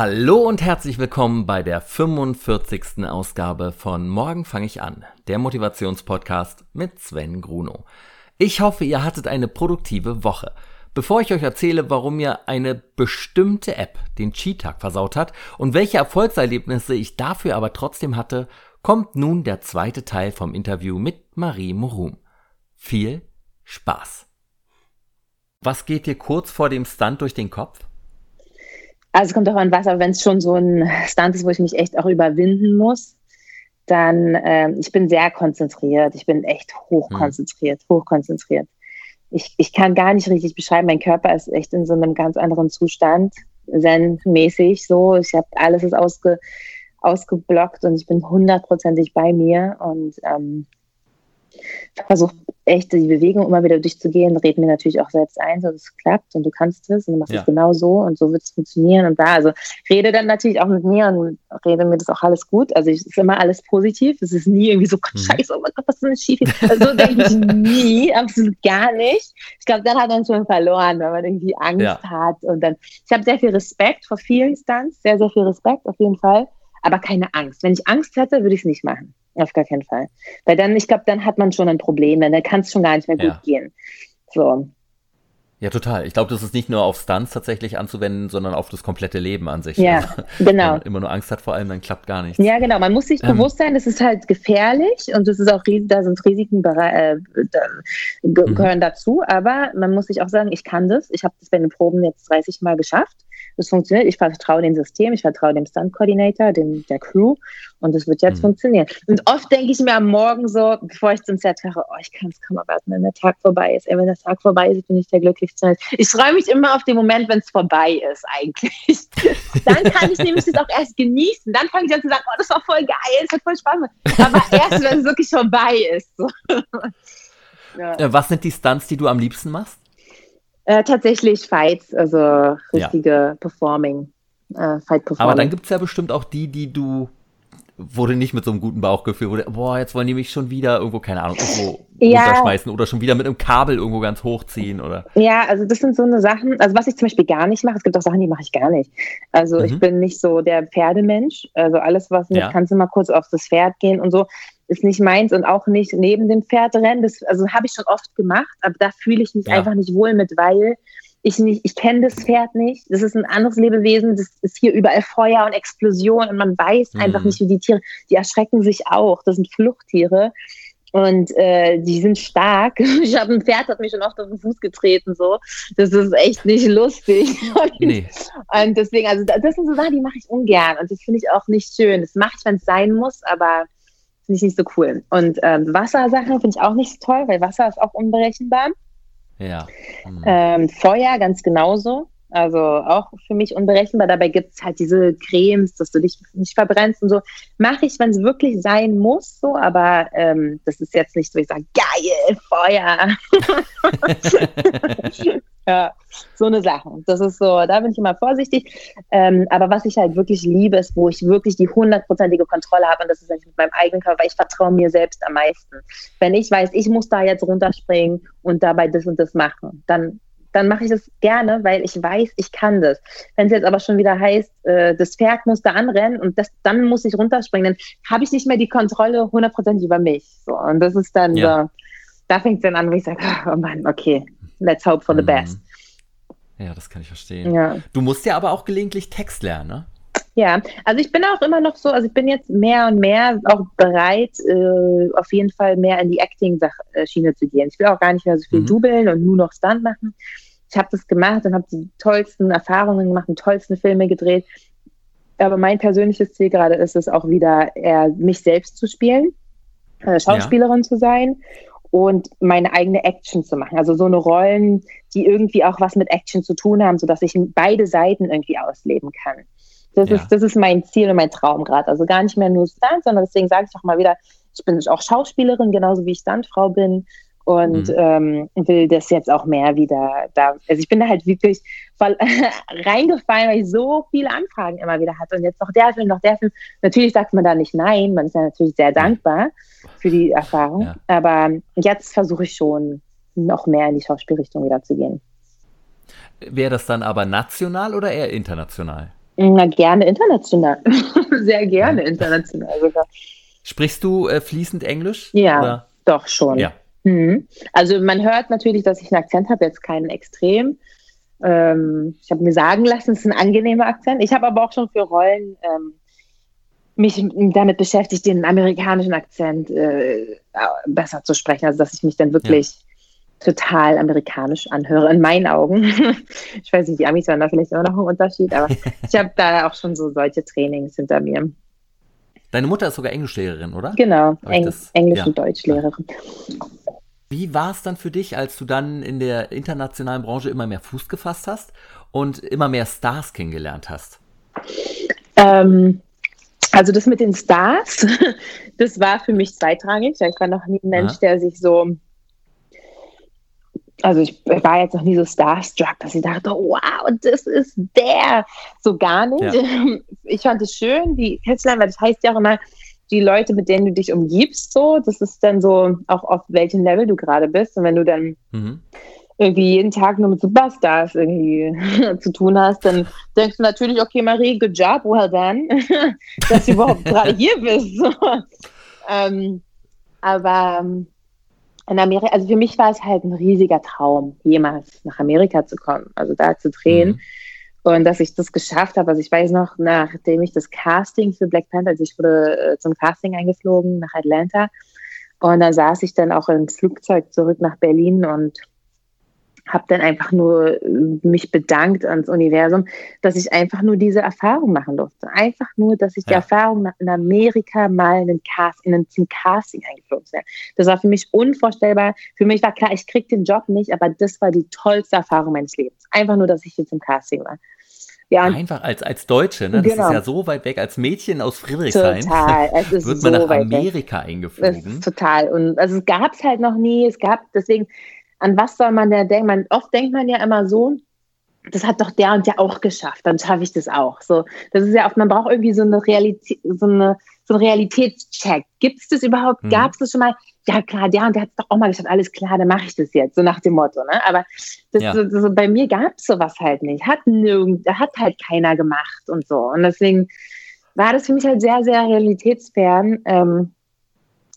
Hallo und herzlich willkommen bei der 45. Ausgabe von Morgen fange ich an, der Motivationspodcast mit Sven Gruno. Ich hoffe, ihr hattet eine produktive Woche. Bevor ich euch erzähle, warum mir eine bestimmte App den Cheat-Tag versaut hat und welche Erfolgserlebnisse ich dafür aber trotzdem hatte, kommt nun der zweite Teil vom Interview mit Marie Morum. Viel Spaß! Was geht dir kurz vor dem Stunt durch den Kopf? Also es kommt darauf an, was, aber wenn es schon so ein Stunt ist, wo ich mich echt auch überwinden muss, dann, äh, ich bin sehr konzentriert. Ich bin echt hochkonzentriert, hm. hochkonzentriert. Ich, ich kann gar nicht richtig beschreiben, mein Körper ist echt in so einem ganz anderen Zustand, zen-mäßig so. Ich habe alles ist ausge, ausgeblockt und ich bin hundertprozentig bei mir und ähm, versuche echt die Bewegung immer wieder durchzugehen, rede mir natürlich auch selbst ein, dass es klappt und du kannst es und du machst ja. es genau so und so wird es funktionieren und da. Also rede dann natürlich auch mit mir und rede mir das auch alles gut. Also es ist immer alles positiv. Es ist nie irgendwie so, mhm. scheiße, oh mein Gott, was ist denn schief? Also, so denke ich nie, absolut gar nicht. Ich glaube, dann hat man schon verloren, wenn man irgendwie Angst ja. hat und dann, ich habe sehr viel Respekt vor vielen Stunts, sehr, sehr viel Respekt auf jeden Fall, aber keine Angst. Wenn ich Angst hätte, würde ich es nicht machen. Auf gar keinen Fall. Weil dann, ich glaube, dann hat man schon ein Problem, dann kann es schon gar nicht mehr gut ja. gehen. So. Ja, total. Ich glaube, das ist nicht nur auf Stunts tatsächlich anzuwenden, sondern auf das komplette Leben an sich. Ja, also, genau. Wenn man immer nur Angst hat vor allem, dann klappt gar nichts. Ja, genau. Man muss sich ähm, bewusst sein, das ist halt gefährlich und das ist auch, da sind Risiken äh, da, mhm. gehören dazu, aber man muss sich auch sagen, ich kann das. Ich habe das bei den Proben jetzt 30 Mal geschafft das funktioniert. Ich vertraue dem System, ich vertraue dem Stunt-Coordinator, dem, der Crew und es wird jetzt mhm. funktionieren. Und oft denke ich mir am Morgen so, bevor ich zum Set fahre, oh, ich kann es kaum erwarten, wenn der Tag vorbei ist. Ey, wenn der Tag vorbei ist, bin ich der glücklichste. Ich freue mich immer auf den Moment, wenn es vorbei ist eigentlich. Dann kann ich nämlich das auch erst genießen. Dann fange ich an zu sagen, oh, das war voll geil, es hat voll Spaß gemacht. Aber erst, wenn es wirklich vorbei ist. ja. Äh, was sind die Stunts, die du am liebsten machst? Äh, tatsächlich Fights, also richtige ja. Performing. Äh, Fight Performing. Aber dann gibt es ja bestimmt auch die, die du wurde nicht mit so einem guten Bauchgefühl, wurde, boah, jetzt wollen die mich schon wieder irgendwo, keine Ahnung, irgendwo ja. runterschmeißen oder schon wieder mit einem Kabel irgendwo ganz hochziehen oder. Ja, also das sind so eine Sachen, also was ich zum Beispiel gar nicht mache, es gibt auch Sachen, die mache ich gar nicht. Also mhm. ich bin nicht so der Pferdemensch, also alles, was mit, ja. kannst du mal kurz auf das Pferd gehen und so, ist nicht meins und auch nicht neben dem Pferd rennen. Das, also habe ich schon oft gemacht, aber da fühle ich mich ja. einfach nicht wohl mit, weil ich nicht, ich kenne das Pferd nicht. Das ist ein anderes Lebewesen. Das ist hier überall Feuer und Explosion und man weiß mhm. einfach nicht, wie die Tiere, die erschrecken sich auch. Das sind Fluchttiere. Und äh, die sind stark. Ich habe ein Pferd, hat mich schon oft auf den Fuß getreten. So, das ist echt nicht lustig. Und, nee. und deswegen, also das sind so Sachen, die mache ich ungern. Und das finde ich auch nicht schön. Das mache ich, wenn es sein muss, aber finde ich nicht so cool. Und ähm, Wassersachen finde ich auch nicht so toll, weil Wasser ist auch unberechenbar. Ja. Mhm. Ähm, Feuer ganz genauso. Also auch für mich unberechenbar. Dabei gibt es halt diese Cremes, dass du dich nicht verbrennst und so. Mache ich, wenn es wirklich sein muss, so, aber ähm, das ist jetzt nicht so, ich sage, geil, Feuer. ja, so eine Sache. Das ist so, da bin ich immer vorsichtig. Ähm, aber was ich halt wirklich liebe, ist, wo ich wirklich die hundertprozentige Kontrolle habe, und das ist eigentlich mit meinem eigenen Körper, weil ich vertraue mir selbst am meisten. Wenn ich weiß, ich muss da jetzt runterspringen und dabei das und das machen, dann dann mache ich das gerne, weil ich weiß, ich kann das. Wenn es jetzt aber schon wieder heißt, äh, das Pferd muss da anrennen und das, dann muss ich runterspringen, dann habe ich nicht mehr die Kontrolle hundertprozentig über mich. So, und das ist dann ja. so, da fängt es dann an, wo ich sage, oh Mann, okay, let's hope for the mhm. best. Ja, das kann ich verstehen. Ja. Du musst ja aber auch gelegentlich Text lernen, ne? Ja, also ich bin auch immer noch so, also ich bin jetzt mehr und mehr auch bereit, äh, auf jeden Fall mehr in die Acting-Schiene zu gehen. Ich will auch gar nicht mehr so viel mhm. dubeln und nur noch Stunt machen. Ich habe das gemacht und habe die tollsten Erfahrungen gemacht, die tollsten Filme gedreht. Aber mein persönliches Ziel gerade ist es auch wieder, eher mich selbst zu spielen, äh, Schauspielerin ja. zu sein und meine eigene Action zu machen. Also so eine Rollen, die irgendwie auch was mit Action zu tun haben, sodass ich beide Seiten irgendwie ausleben kann. Das, ja. ist, das ist mein Ziel und mein Traum gerade. Also gar nicht mehr nur Stunt, sondern deswegen sage ich auch mal wieder, ich bin auch Schauspielerin, genauso wie ich Stuntfrau bin und mhm. ähm, will das jetzt auch mehr wieder da. Also ich bin da halt wirklich voll reingefallen, weil ich so viele Anfragen immer wieder hatte und jetzt noch der Film, noch der Film. Natürlich sagt man da nicht nein, man ist ja natürlich sehr dankbar für die Erfahrung, ja. aber jetzt versuche ich schon noch mehr in die Schauspielrichtung wieder zu gehen. Wäre das dann aber national oder eher international? Na, gerne international. Sehr gerne international sogar. Sprichst du äh, fließend Englisch? Ja, oder? doch schon. Ja. Mhm. Also man hört natürlich, dass ich einen Akzent habe, jetzt keinen extrem. Ähm, ich habe mir sagen lassen, es ist ein angenehmer Akzent. Ich habe aber auch schon für Rollen ähm, mich damit beschäftigt, den amerikanischen Akzent äh, besser zu sprechen. Also dass ich mich dann wirklich ja. Total amerikanisch anhöre, in meinen Augen. ich weiß nicht, die Amis waren da vielleicht immer noch ein Unterschied, aber ich habe da auch schon so solche Trainings hinter mir. Deine Mutter ist sogar Englischlehrerin, oder? Genau, Eng Englisch- ja. und Deutschlehrerin. Wie war es dann für dich, als du dann in der internationalen Branche immer mehr Fuß gefasst hast und immer mehr Stars kennengelernt hast? Ähm, also das mit den Stars, das war für mich zweitrangig. Ich war noch nie ein Mensch, der sich so, also ich war jetzt noch nie so starstruck, dass ich dachte, wow, das ist der. So gar nicht. Ja. Ich fand es schön, die kennenzulernen, weil das heißt ja auch immer, die Leute, mit denen du dich umgibst, so, das ist dann so auch auf welchem Level du gerade bist. Und wenn du dann mhm. irgendwie jeden Tag nur mit Superstars irgendwie zu tun hast, dann denkst du natürlich, okay, Marie, good job, well done, dass du überhaupt gerade hier bist. So. Ähm, aber ähm, in Amerika, also für mich war es halt ein riesiger Traum, jemals nach Amerika zu kommen, also da zu drehen. Mhm. Und dass ich das geschafft habe, also ich weiß noch, nachdem ich das Casting für Black Panther, also ich wurde äh, zum Casting eingeflogen nach Atlanta und da saß ich dann auch im Flugzeug zurück nach Berlin und habe dann einfach nur äh, mich bedankt ans Universum, dass ich einfach nur diese Erfahrung machen durfte. Einfach nur, dass ich ja. die Erfahrung in Amerika mal in Cast, in zum Casting eingeflogen bin. Das war für mich unvorstellbar. Für mich war klar, ich kriege den Job nicht, aber das war die tollste Erfahrung meines Lebens. Einfach nur, dass ich hier zum Casting war. Ja. Einfach als, als Deutsche, ne? Das genau. ist ja so weit weg. Als Mädchen aus Friedrichshain total. Es ist wird man so nach Amerika eingeflogen. total. Und also es gab es halt noch nie. Es gab, deswegen, an was soll man da denken? Man, oft denkt man ja immer so, das hat doch der und der auch geschafft, dann schaffe ich das auch. So, das ist ja oft, man braucht irgendwie so eine Realität, so eine, so einen Realitätscheck. Gibt es das überhaupt? Hm. Gab es das schon mal? Ja, klar, der und der hat es doch auch mal geschafft, alles klar, dann mache ich das jetzt, so nach dem Motto. Ne? Aber das, ja. so, so, bei mir gab es sowas halt nicht. Hat nirgend, hat halt keiner gemacht und so. Und deswegen war das für mich halt sehr, sehr realitätsfern. Ähm,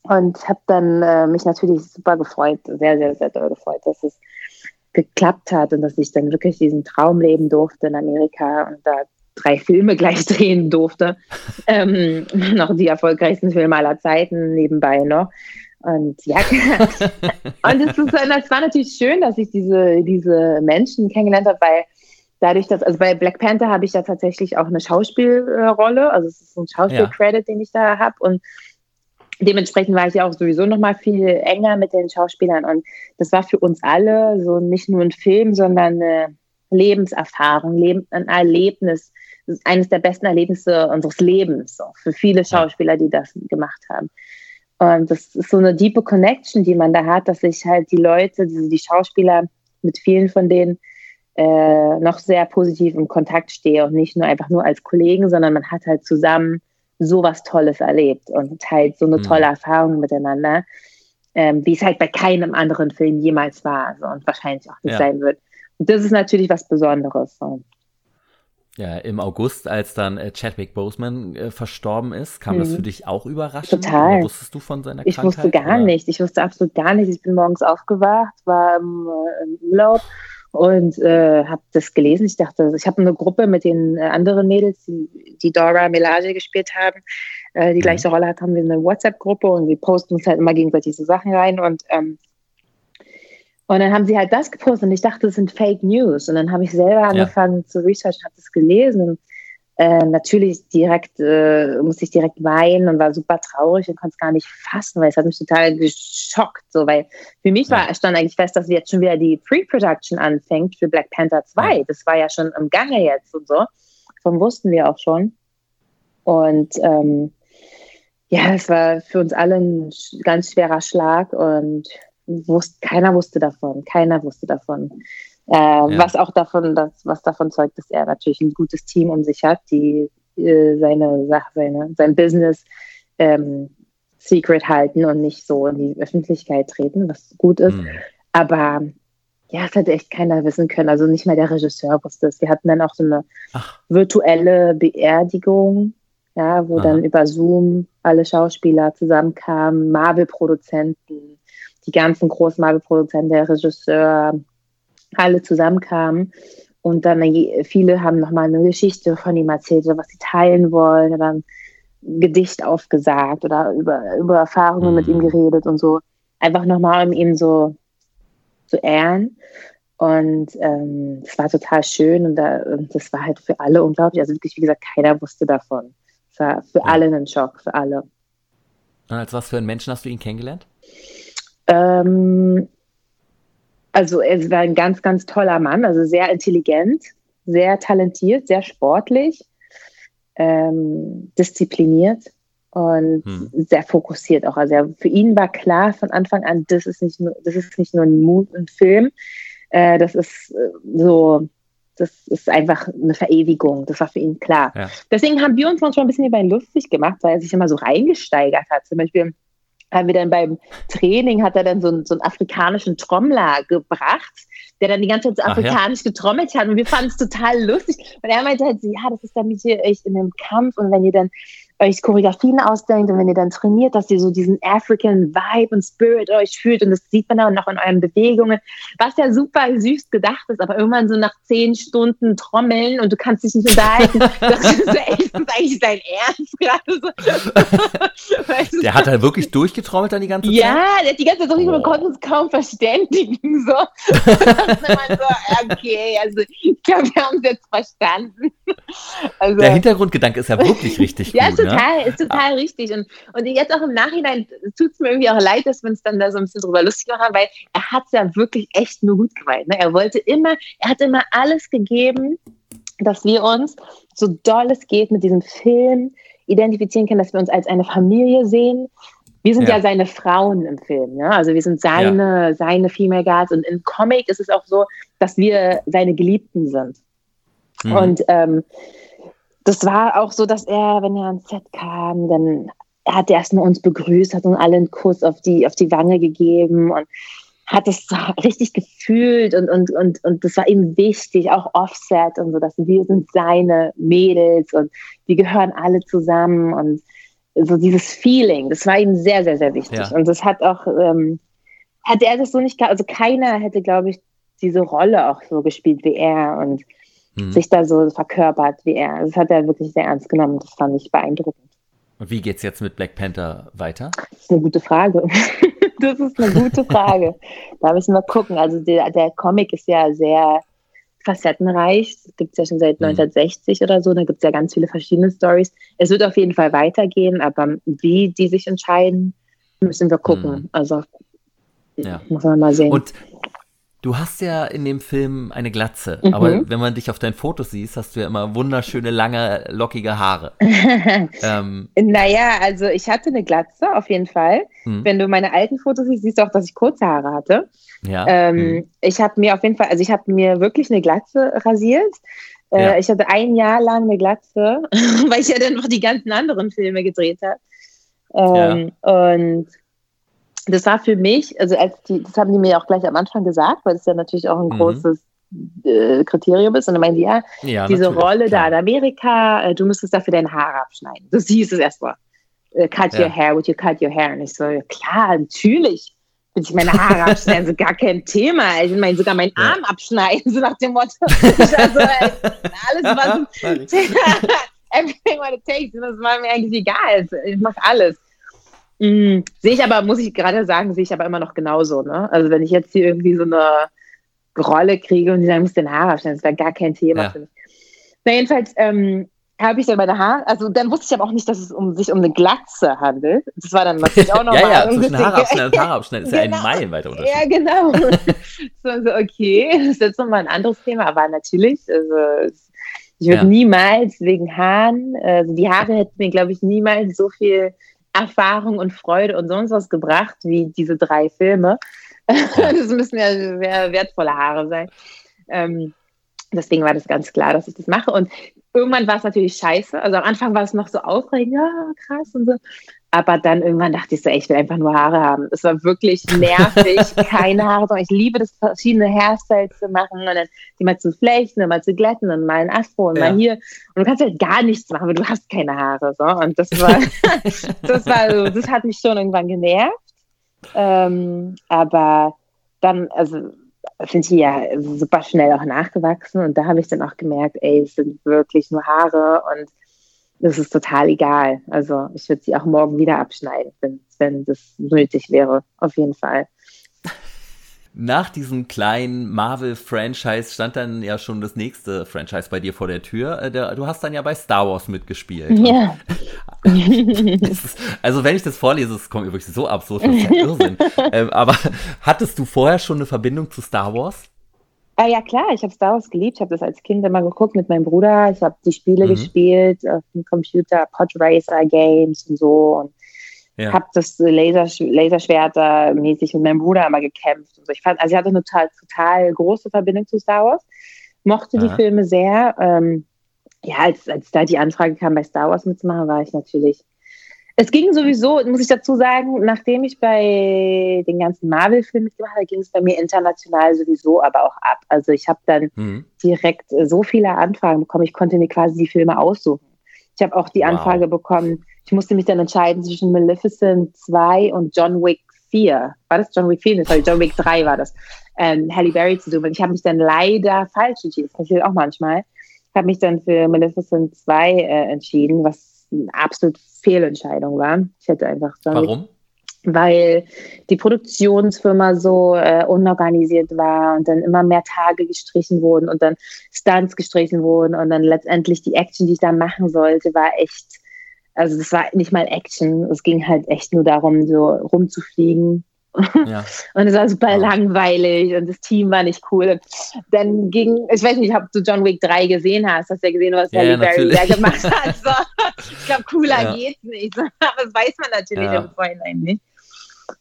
und habe dann äh, mich natürlich super gefreut, sehr, sehr, sehr doll gefreut, dass es geklappt hat und dass ich dann wirklich diesen Traum leben durfte in Amerika und da drei Filme gleich drehen durfte. ähm, noch die erfolgreichsten Filme aller Zeiten nebenbei noch. Und ja, und es ist, das war natürlich schön, dass ich diese, diese Menschen kennengelernt habe, weil dadurch, dass, also bei Black Panther habe ich ja tatsächlich auch eine Schauspielrolle, also es ist ein Schauspielcredit, ja. den ich da habe und dementsprechend war ich ja auch sowieso noch mal viel enger mit den Schauspielern und das war für uns alle so nicht nur ein Film, sondern eine Lebenserfahrung, Leben, ein Erlebnis, das ist eines der besten Erlebnisse unseres Lebens, so, für viele Schauspieler, die das gemacht haben. Und das ist so eine diepe Connection, die man da hat, dass sich halt die Leute, die, die Schauspieler mit vielen von denen äh, noch sehr positiv im Kontakt stehe und nicht nur einfach nur als Kollegen, sondern man hat halt zusammen sowas Tolles erlebt und teilt so eine mhm. tolle Erfahrung miteinander, ähm, wie es halt bei keinem anderen Film jemals war also, und wahrscheinlich auch nicht ja. sein wird. Und das ist natürlich was Besonderes. So. Ja, im August, als dann äh, Chadwick Boseman äh, verstorben ist, kam mhm. das für dich auch überraschend? Total. Oder wusstest du von seiner ich Krankheit? Ich wusste gar oder? nicht. Ich wusste absolut gar nicht. Ich bin morgens aufgewacht, war im, äh, im Urlaub und äh, habe das gelesen. Ich dachte, ich habe eine Gruppe mit den äh, anderen Mädels, die, die Dora Melage gespielt haben, äh, die mhm. gleiche Rolle hat, haben wir eine WhatsApp-Gruppe und wir posten uns halt immer gegenseitig so Sachen rein und ähm, und dann haben sie halt das gepostet und ich dachte, das sind Fake News. Und dann habe ich selber angefangen ja. zu researchen, habe das gelesen und äh, natürlich direkt, äh, musste ich direkt weinen und war super traurig und konnte es gar nicht fassen, weil es hat mich total geschockt. So, weil für mich war, stand eigentlich fest, dass jetzt schon wieder die Pre-Production anfängt für Black Panther 2. Ja. Das war ja schon im Gange jetzt und so. Davon wussten wir auch schon. Und ähm, ja, es war für uns alle ein ganz schwerer Schlag und wusste, keiner wusste davon. Keiner wusste davon. Äh, ja. Was auch davon, das, was davon zeugt, dass er natürlich ein gutes Team um sich hat, die äh, seine Sache, seine, sein Business ähm, secret halten und nicht so in die Öffentlichkeit treten, was gut ist. Mhm. Aber ja, es hätte echt keiner wissen können. Also nicht mal der Regisseur wusste es. Wir hatten dann auch so eine Ach. virtuelle Beerdigung, ja, wo Aha. dann über Zoom alle Schauspieler zusammenkamen, Marvel-Produzenten, die ganzen großen Marvel-Produzenten, der Regisseur, alle zusammenkamen. Und dann viele haben nochmal eine Geschichte von ihm erzählt, was sie teilen wollen, oder ein Gedicht aufgesagt oder über, über Erfahrungen mhm. mit ihm mhm. geredet und so. Einfach nochmal, um ihn so zu ehren. Und ähm, das war total schön und, da, und, das war halt für alle unglaublich. Also wirklich, wie gesagt, keiner wusste davon. Es war für ja. alle ein Schock, für alle. Und als was für einen Menschen hast du ihn kennengelernt? Ähm, also er war ein ganz, ganz toller Mann, also sehr intelligent, sehr talentiert, sehr sportlich, ähm, diszipliniert und hm. sehr fokussiert auch. Also er, für ihn war klar von Anfang an, das ist nicht nur, das ist nicht nur ein, ein Film, äh, das ist äh, so, das ist einfach eine Verewigung. Das war für ihn klar. Ja. Deswegen haben wir uns manchmal ein bisschen über ihn lustig gemacht, weil er sich immer so reingesteigert hat. Zum Beispiel haben wir dann beim Training, hat er dann so einen, so einen afrikanischen Trommler gebracht, der dann die ganze Zeit so afrikanisch ja. getrommelt hat und wir fanden es total lustig. Und er meinte halt, ja, das ist damit hier echt in einem Kampf und wenn ihr dann euch Choreografien ausdenkt und wenn ihr dann trainiert, dass ihr so diesen African Vibe und Spirit euch fühlt und das sieht man dann auch in euren Bewegungen, was ja super süß gedacht ist, aber irgendwann so nach zehn Stunden Trommeln und du kannst dich nicht unterhalten, das ist, eigentlich dein Ernst gerade so. der hat halt wirklich durchgetrommelt dann die ganze Zeit? Ja, der hat die ganze Zeit durchgetrommelt, oh. konnte uns kaum verständigen, so. so okay, also ich glaube, wir haben es jetzt verstanden. Also, der Hintergrundgedanke ist ja wirklich richtig ja, gut, ne? Total, ne? ist total richtig. Und, und jetzt auch im Nachhinein tut es mir irgendwie auch leid, dass wir uns dann da so ein bisschen drüber lustig machen, weil er hat es ja wirklich echt nur gut gemeint. Ne? Er wollte immer, er hat immer alles gegeben, dass wir uns, so doll es geht, mit diesem Film identifizieren können, dass wir uns als eine Familie sehen. Wir sind ja, ja seine Frauen im Film, ja? also wir sind seine, ja. seine Female Guards und im Comic ist es auch so, dass wir seine Geliebten sind. Mhm. Und ähm, das war auch so, dass er, wenn er ans Set kam, dann hat er erstmal uns begrüßt, hat uns alle einen Kuss auf die, auf die Wange gegeben und hat es richtig gefühlt und, und, und, und das war ihm wichtig, auch Offset und so, dass wir sind seine Mädels und wir gehören alle zusammen und so dieses Feeling, das war ihm sehr, sehr, sehr wichtig. Ja. Und das hat auch, ähm, hat er das so nicht, also keiner hätte, glaube ich, diese Rolle auch so gespielt wie er und mhm. sich da so verkörpert wie er. Das hat er wirklich sehr ernst genommen. Das fand ich beeindruckend. Und wie geht es jetzt mit Black Panther weiter? Das ist eine gute Frage. das ist eine gute Frage. da müssen wir gucken. Also der, der Comic ist ja sehr facettenreich. Das gibt es ja schon seit mhm. 1960 oder so. Da gibt es ja ganz viele verschiedene Stories. Es wird auf jeden Fall weitergehen, aber wie die sich entscheiden, müssen wir gucken. Mhm. Also ja. muss man mal sehen. Und Du hast ja in dem Film eine Glatze, mhm. aber wenn man dich auf deinen Fotos sieht, hast du ja immer wunderschöne, lange, lockige Haare. ähm. Naja, also ich hatte eine Glatze, auf jeden Fall. Mhm. Wenn du meine alten Fotos siehst, siehst du auch, dass ich kurze Haare hatte. Ja. Ähm, mhm. Ich habe mir auf jeden Fall, also ich habe mir wirklich eine Glatze rasiert. Äh, ja. Ich hatte ein Jahr lang eine Glatze, weil ich ja dann noch die ganzen anderen Filme gedreht habe. Ähm, ja. Und das war für mich, also als die, das haben die mir auch gleich am Anfang gesagt, weil es ja natürlich auch ein mhm. großes äh, Kriterium ist. Und dann meinen die, ja, ja diese Rolle klar. da in Amerika, äh, du müsstest dafür deine Haare abschneiden. Das hieß es erstmal. Uh, cut ja. your hair, would you cut your hair? Und ich so, klar, natürlich will ich meine Haare abschneiden, so gar kein Thema. Ich meine, sogar meinen Arm abschneiden, so nach dem Motto. Also, alles, was everything what it takes, das war mir eigentlich egal. Ich mache alles. Mhm. Sehe ich aber, muss ich gerade sagen, sehe ich aber immer noch genauso. Ne? Also wenn ich jetzt hier irgendwie so eine Rolle kriege und die sagen, muss den Haar abschneiden, das wäre gar kein Thema ja. für mich. Na, jedenfalls ähm, habe ich dann meine Haare, also dann wusste ich aber auch nicht, dass es um, sich um eine Glatze handelt. Das war dann natürlich auch nochmal. ja, ja, zwischen Haare abschneiden und Haare abschneiden ist genau. ja ein genau. meilenweiter Unterschied. Ja, genau. so, so, okay, das ist jetzt nochmal ein anderes Thema, aber natürlich, also ich würde ja. niemals wegen Haaren, also die Haare hätten mir, glaube ich, niemals so viel Erfahrung und Freude und sonst was gebracht wie diese drei Filme. das müssen ja wertvolle Haare sein. Ähm, deswegen war das ganz klar, dass ich das mache. Und irgendwann war es natürlich scheiße. Also am Anfang war es noch so aufregend, ja, krass und so. Aber dann irgendwann dachte ich so, ey, ich will einfach nur Haare haben. Es war wirklich nervig, keine Haare, sondern ich liebe das, verschiedene Hairstyles zu machen und dann die mal zu flechten und mal zu glätten und mal ein Afro und ja. mal hier. Und du kannst halt gar nichts machen, weil du hast keine Haare. So. Und das war, das war so, das hat mich schon irgendwann genervt. Ähm, aber dann, also sind die ja super schnell auch nachgewachsen und da habe ich dann auch gemerkt, ey, es sind wirklich nur Haare und das ist total egal. Also ich würde sie auch morgen wieder abschneiden, wenn, wenn das nötig wäre, auf jeden Fall. Nach diesem kleinen Marvel-Franchise stand dann ja schon das nächste Franchise bei dir vor der Tür. Äh, du hast dann ja bei Star Wars mitgespielt. Ja. also wenn ich das vorlese, es kommt übrigens so absurd, das ist ja Irrsinn. Ähm, aber hattest du vorher schon eine Verbindung zu Star Wars? Ah, ja klar, ich habe Star Wars geliebt. Ich habe das als Kind immer geguckt mit meinem Bruder. Ich habe die Spiele mhm. gespielt auf dem Computer, Pod Racer Games und so. Und ja. habe das Laser, Laserschwerter mäßig mit meinem Bruder immer gekämpft. Und so. Ich fand, also ich hatte eine total, total große Verbindung zu Star Wars, mochte Aha. die Filme sehr. Ähm, ja, als, als da die Anfrage kam, bei Star Wars mitzumachen, war ich natürlich. Es ging sowieso, muss ich dazu sagen, nachdem ich bei den ganzen Marvel-Filmen mitgemacht habe, ging es bei mir international sowieso aber auch ab. Also ich habe dann mhm. direkt so viele Anfragen bekommen, ich konnte mir quasi die Filme aussuchen. Ich habe auch die Anfrage wow. bekommen, ich musste mich dann entscheiden zwischen Maleficent 2 und John Wick 4. War das John Wick 4? Sorry, John Wick 3 war das. Ähm, Halle Berry zu tun. Und ich habe mich dann leider falsch entschieden. Das passiert auch manchmal. Ich habe mich dann für Maleficent 2 äh, entschieden, was eine absolut Fehlentscheidung war. Ich hätte einfach John Warum? Weil die Produktionsfirma so äh, unorganisiert war und dann immer mehr Tage gestrichen wurden und dann Stunts gestrichen wurden und dann letztendlich die Action, die ich da machen sollte, war echt also das war nicht mal Action. Es ging halt echt nur darum, so rumzufliegen. Ja. Und es war super ja. langweilig und das Team war nicht cool. Und dann ging, ich weiß nicht, ob du John Wick 3 gesehen hast, hast du ja gesehen, was Halle ja, Berry da gemacht hat. So, ich glaube, cooler ja. geht's nicht. Aber das weiß man natürlich im Vorhinein nicht.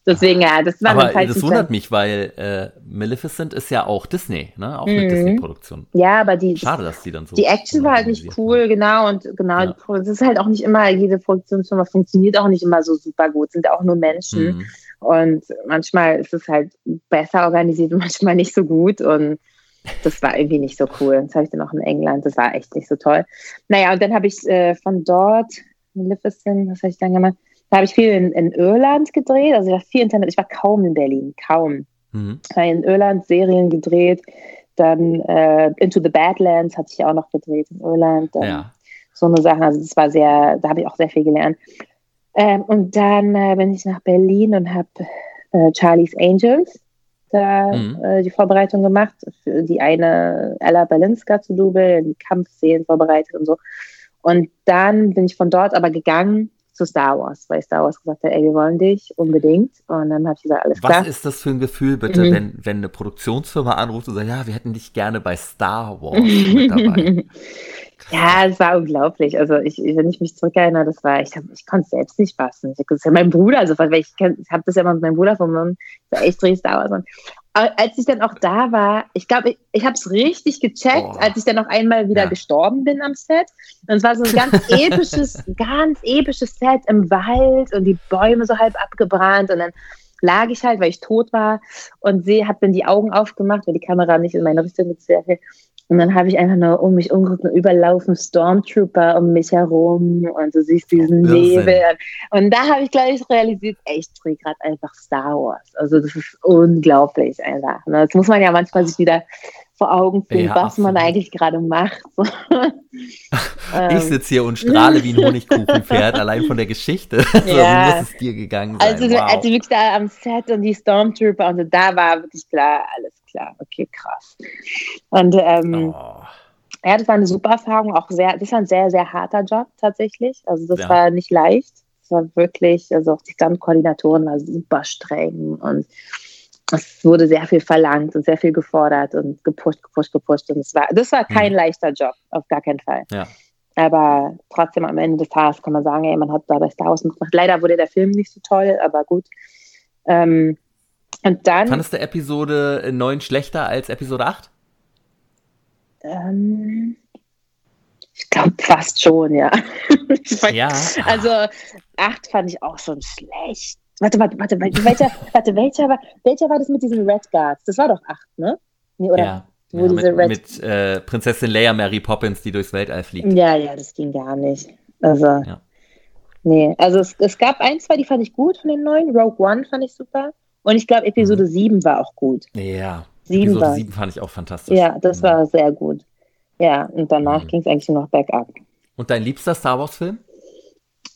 Deswegen, ja, das war Aber das wundert mich, weil äh, Maleficent ist ja auch Disney, ne? Auch eine mhm. Disney-Produktion. Ja, aber die. Schade, dass die dann so. Die Action war halt nicht cool, genau. Und genau, ja. es ist halt auch nicht immer, jede Produktionsfirma funktioniert auch nicht immer so super gut, sind auch nur Menschen. Mhm. Und manchmal ist es halt besser organisiert und manchmal nicht so gut. Und das war irgendwie nicht so cool. Das habe ich dann auch in England, das war echt nicht so toll. Naja, und dann habe ich äh, von dort, Maleficent, was habe ich dann gemacht? Da habe ich viel in, in, Irland gedreht, also ich war viel Internet, ich war kaum in Berlin, kaum. Mhm. In Irland Serien gedreht, dann äh, Into the Badlands hatte ich auch noch gedreht in Irland. ja. So eine Sache, also das war sehr, da habe ich auch sehr viel gelernt. Ähm, und dann äh, bin ich nach Berlin und habe äh, Charlie's Angels da mhm. äh, die Vorbereitung gemacht, für die eine Ella Balinska zu dubeln, die Kampfszenen vorbereitet und so. Und dann bin ich von dort aber gegangen zu Star Wars, weil Star Wars gesagt hat, ey, wir wollen dich unbedingt. Und dann habe ich gesagt, alles klar. Was ist das für ein Gefühl, bitte, mhm. wenn, wenn eine Produktionsfirma anruft und sagt, ja, wir hätten dich gerne bei Star Wars mit dabei? ja, es war unglaublich. Also ich, wenn ich mich zurückerinnere, das war, ich, ich konnte es selbst nicht fassen. Ich, das ist ja mein Bruder, also ich, ich habe das ja mal mit meinem Bruder von so, ich drehe Star Wars. Und als ich dann auch da war, ich glaube, ich, ich habe es richtig gecheckt, oh. als ich dann noch einmal wieder ja. gestorben bin am Set. Und es war so ein ganz episches, ganz episches Set im Wald und die Bäume so halb abgebrannt und dann lag ich halt, weil ich tot war und sie hat dann die Augen aufgemacht, weil die Kamera nicht in meine Richtung gezerrt und dann habe ich einfach nur um mich umgeguckt und überlaufen Stormtrooper um mich herum und du siehst diesen Irrsinn. Nebel. Und da habe ich gleich realisiert, ey, ich drehe gerade einfach Star Wars. Also das ist unglaublich einfach. Ne? Das muss man ja manchmal sich wieder vor Augen führen, ja, was man eigentlich gerade macht. ich sitze hier und strahle wie ein Honigkuchenpferd, allein von der Geschichte. Also, ja. wie muss es dir gegangen sein? Also, wow. als wirklich da am Set und die Stormtrooper und da war wirklich klar, alles klar, okay, krass. Und ähm, oh. ja, das war eine super Erfahrung, auch sehr, das war ein sehr, sehr harter Job tatsächlich. Also das ja. war nicht leicht. Es war wirklich, also auch die Standkoordinatoren waren super streng und es wurde sehr viel verlangt und sehr viel gefordert und gepusht, gepusht, gepusht. Und es war, das war kein hm. leichter Job, auf gar keinen Fall. Ja. Aber trotzdem am Ende des Tages kann man sagen, ey, man hat da bei Star Wars mitgemacht. Leider wurde der Film nicht so toll, aber gut. Ähm, und dann. Fandest du Episode 9 schlechter als Episode 8? Ähm, ich glaube fast schon, ja. ja. Also acht fand ich auch schon schlecht. Warte, warte, warte, welcher, warte, welcher war, welcher war das mit diesen Red Guards? Das war doch acht, ne? Nee, oder? Ja. Wo ja, diese mit, mit äh, Prinzessin Leia Mary Poppins, die durchs Weltall fliegt. Ja, ja, das ging gar nicht. Also, ja. nee. Also es, es gab ein, zwei, die fand ich gut von den neuen. Rogue One fand ich super. Und ich glaube, Episode mhm. 7 war auch gut. Ja, 7 Episode war. 7 fand ich auch fantastisch. Ja, das mhm. war sehr gut. Ja, und danach mhm. ging es eigentlich nur noch bergab. Und dein liebster Star Wars-Film?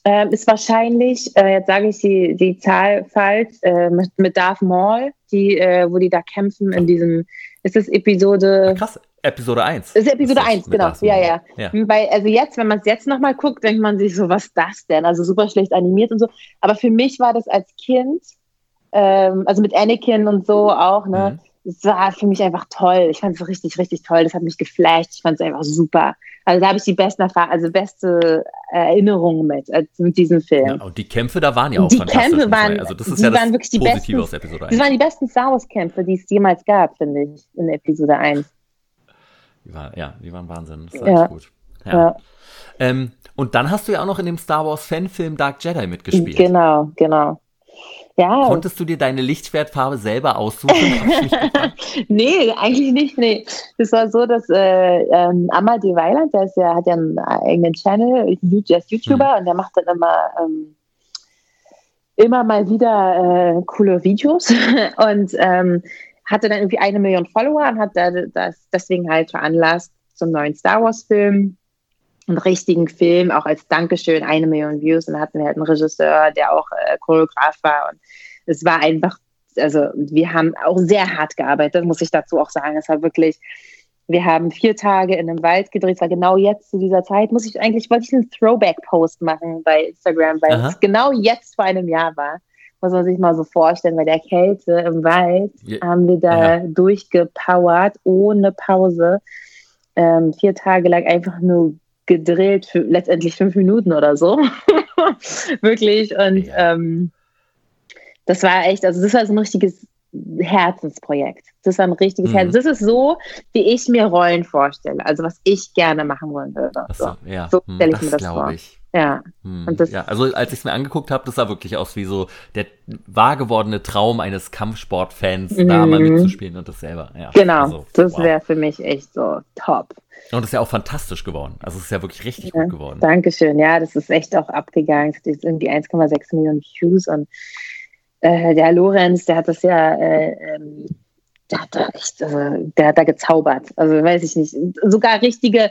Ähm, ist wahrscheinlich, äh, jetzt sage ich die, die Zahl falsch, äh, mit, mit Darth Maul, die, äh, wo die da kämpfen in diesem, ist das Episode. Ach, krass, Episode 1. Das ist Episode ist 1, genau. Ja, ja, ja. Weil, also jetzt, wenn man es jetzt nochmal guckt, denkt man sich so, was ist das denn? Also super schlecht animiert und so. Aber für mich war das als Kind, ähm, also mit Anakin und so auch, ne? Mhm es war für mich einfach toll. Ich fand es richtig, richtig toll. Das hat mich geflasht. Ich fand es einfach super. Also da habe ich die besten Erfahrungen, also beste Erinnerungen mit, äh, mit diesem Film. Ja, und die Kämpfe da waren ja auch die fantastisch. Kämpfe waren, also das ist ja das waren wirklich die Positive besten, aus Episode 1. Das waren die besten Star Wars Kämpfe, die es jemals gab, finde ich, in Episode 1. Die war, ja, die waren Wahnsinn. Das war ja. echt gut. Ja. ja. Ähm, und dann hast du ja auch noch in dem Star Wars Fanfilm Dark Jedi mitgespielt. Genau, genau. Ja. Konntest du dir deine Lichtschwertfarbe selber aussuchen? nee, eigentlich nicht. Nee. Das war so, dass äh, ähm, Amadee Weiland, der ist ja, hat ja einen eigenen Channel, der ist YouTuber mhm. und der macht dann immer ähm, immer mal wieder äh, coole Videos und ähm, hatte dann irgendwie eine Million Follower und hat das deswegen halt veranlasst zum neuen Star Wars Film einen richtigen Film, auch als Dankeschön, eine Million Views. Und dann hatten wir halt einen Regisseur, der auch äh, Choreograf war. Und es war einfach, also wir haben auch sehr hart gearbeitet, muss ich dazu auch sagen. Es war wirklich, wir haben vier Tage in einem Wald gedreht. Es war genau jetzt zu dieser Zeit. Muss ich eigentlich, wollte ich einen Throwback-Post machen bei Instagram, weil Aha. es genau jetzt vor einem Jahr war. Muss man sich mal so vorstellen, bei der Kälte im Wald ja. haben wir da ja. durchgepowert, ohne Pause. Ähm, vier Tage lang einfach nur gedrillt für letztendlich fünf Minuten oder so. Wirklich. Und ja. ähm, das war echt, also das war so ein richtiges Herzensprojekt. Das war ein richtiges mhm. Herz. Das ist so, wie ich mir Rollen vorstelle. Also was ich gerne machen wollen würde. So, ja. so stelle ich das mir das vor. Ich. Ja. Hm. Ja. Also als ich es mir angeguckt habe, das sah wirklich aus wie so der wahr gewordene Traum eines Kampfsportfans, mhm. da mal mitzuspielen und das selber. Ja. Genau, also, das wow. wäre für mich echt so top. Und das ist ja auch fantastisch geworden. Also es ist ja wirklich richtig ja, gut geworden. Dankeschön. Ja, das ist echt auch abgegangen. Es ist irgendwie 1,6 Millionen Views und äh, der Lorenz, der hat das ja, äh, ähm, der hat da echt, also, der hat da gezaubert. Also weiß ich nicht. Sogar richtige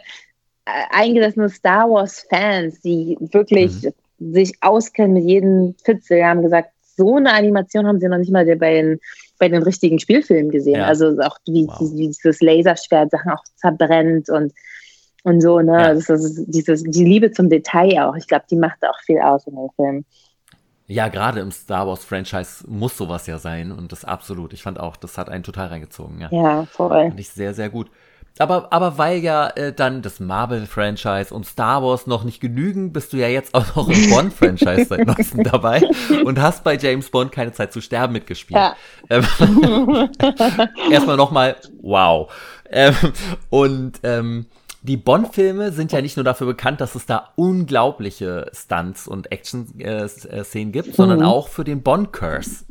eingesessene Star Wars-Fans, die wirklich mhm. sich auskennen mit jedem Fitzel, haben gesagt, so eine Animation haben sie noch nicht mal bei den, bei den richtigen Spielfilmen gesehen. Ja. Also auch wie, wow. wie dieses Laserschwert Sachen auch zerbrennt und, und so, ne? Ja. Das ist dieses, die Liebe zum Detail auch. Ich glaube, die macht auch viel aus in dem Film. Ja, gerade im Star Wars Franchise muss sowas ja sein und das absolut. Ich fand auch, das hat einen total reingezogen. Ja, ja voll. Fand ich sehr, sehr gut. Aber, aber weil ja äh, dann das Marvel-Franchise und Star Wars noch nicht genügen, bist du ja jetzt auch noch im Bond-Franchise seit neuestem dabei und hast bei James Bond keine Zeit zu sterben mitgespielt. Ja. Ähm, erstmal nochmal, wow. Ähm, und ähm, die Bond-Filme sind ja nicht nur dafür bekannt, dass es da unglaubliche Stunts und Action-Szenen äh, gibt, sondern mhm. auch für den Bond-Curse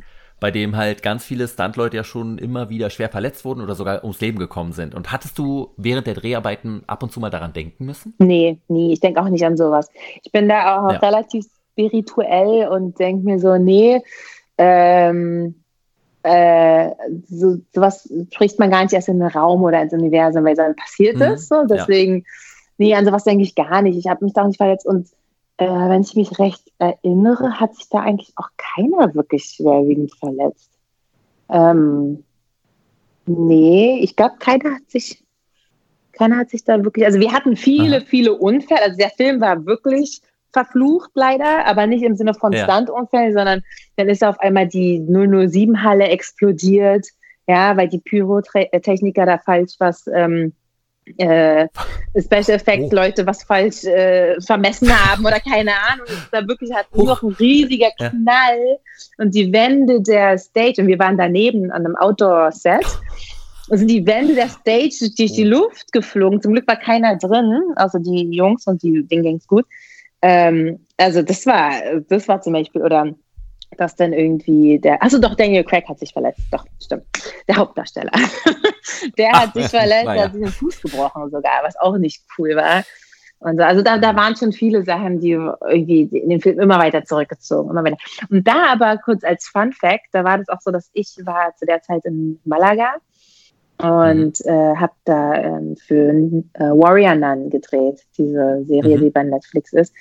bei dem halt ganz viele Stuntleute ja schon immer wieder schwer verletzt wurden oder sogar ums Leben gekommen sind. Und hattest du während der Dreharbeiten ab und zu mal daran denken müssen? Nee, nie. Ich denke auch nicht an sowas. Ich bin da auch ja. relativ spirituell und denke mir so, nee, ähm, äh, so, sowas spricht man gar nicht erst in den Raum oder ins Universum, weil es dann passiert mhm. ist. So. Deswegen, ja. nee, an sowas denke ich gar nicht. Ich habe mich da auch nicht verletzt und äh, wenn ich mich recht erinnere, hat sich da eigentlich auch keiner wirklich schwerwiegend verletzt. Ähm, nee, ich glaube, keiner hat sich, keiner hat sich da wirklich, also wir hatten viele, Aha. viele Unfälle. Also der Film war wirklich verflucht leider, aber nicht im Sinne von ja. Standunfällen, sondern dann ist auf einmal die 007-Halle explodiert, ja, weil die Pyrotechniker da falsch was ähm, äh, Special Effects oh. Leute was falsch äh, vermessen haben oder keine Ahnung. Da wirklich hat nur noch ein riesiger Knall ja. und die Wände der Stage und wir waren daneben an einem Outdoor-Set Und sind die Wände der Stage durch die oh. Luft geflogen. Zum Glück war keiner drin, außer die Jungs und die, denen ging es gut. Ähm, also das war, das war zum Beispiel, oder dass dann irgendwie der, also doch, Daniel Craig hat sich verletzt, doch, stimmt, der Hauptdarsteller. der Ach, hat sich verletzt, ja. hat sich den Fuß gebrochen sogar, was auch nicht cool war. Und so. Also da, da waren schon viele Sachen, die irgendwie in den Film immer weiter zurückgezogen, immer weiter. Und da aber kurz als Fun Fact, da war das auch so, dass ich war zu der Zeit in Malaga und mhm. äh, habe da ähm, für äh, Warrior Nun gedreht, diese Serie, mhm. die bei Netflix ist.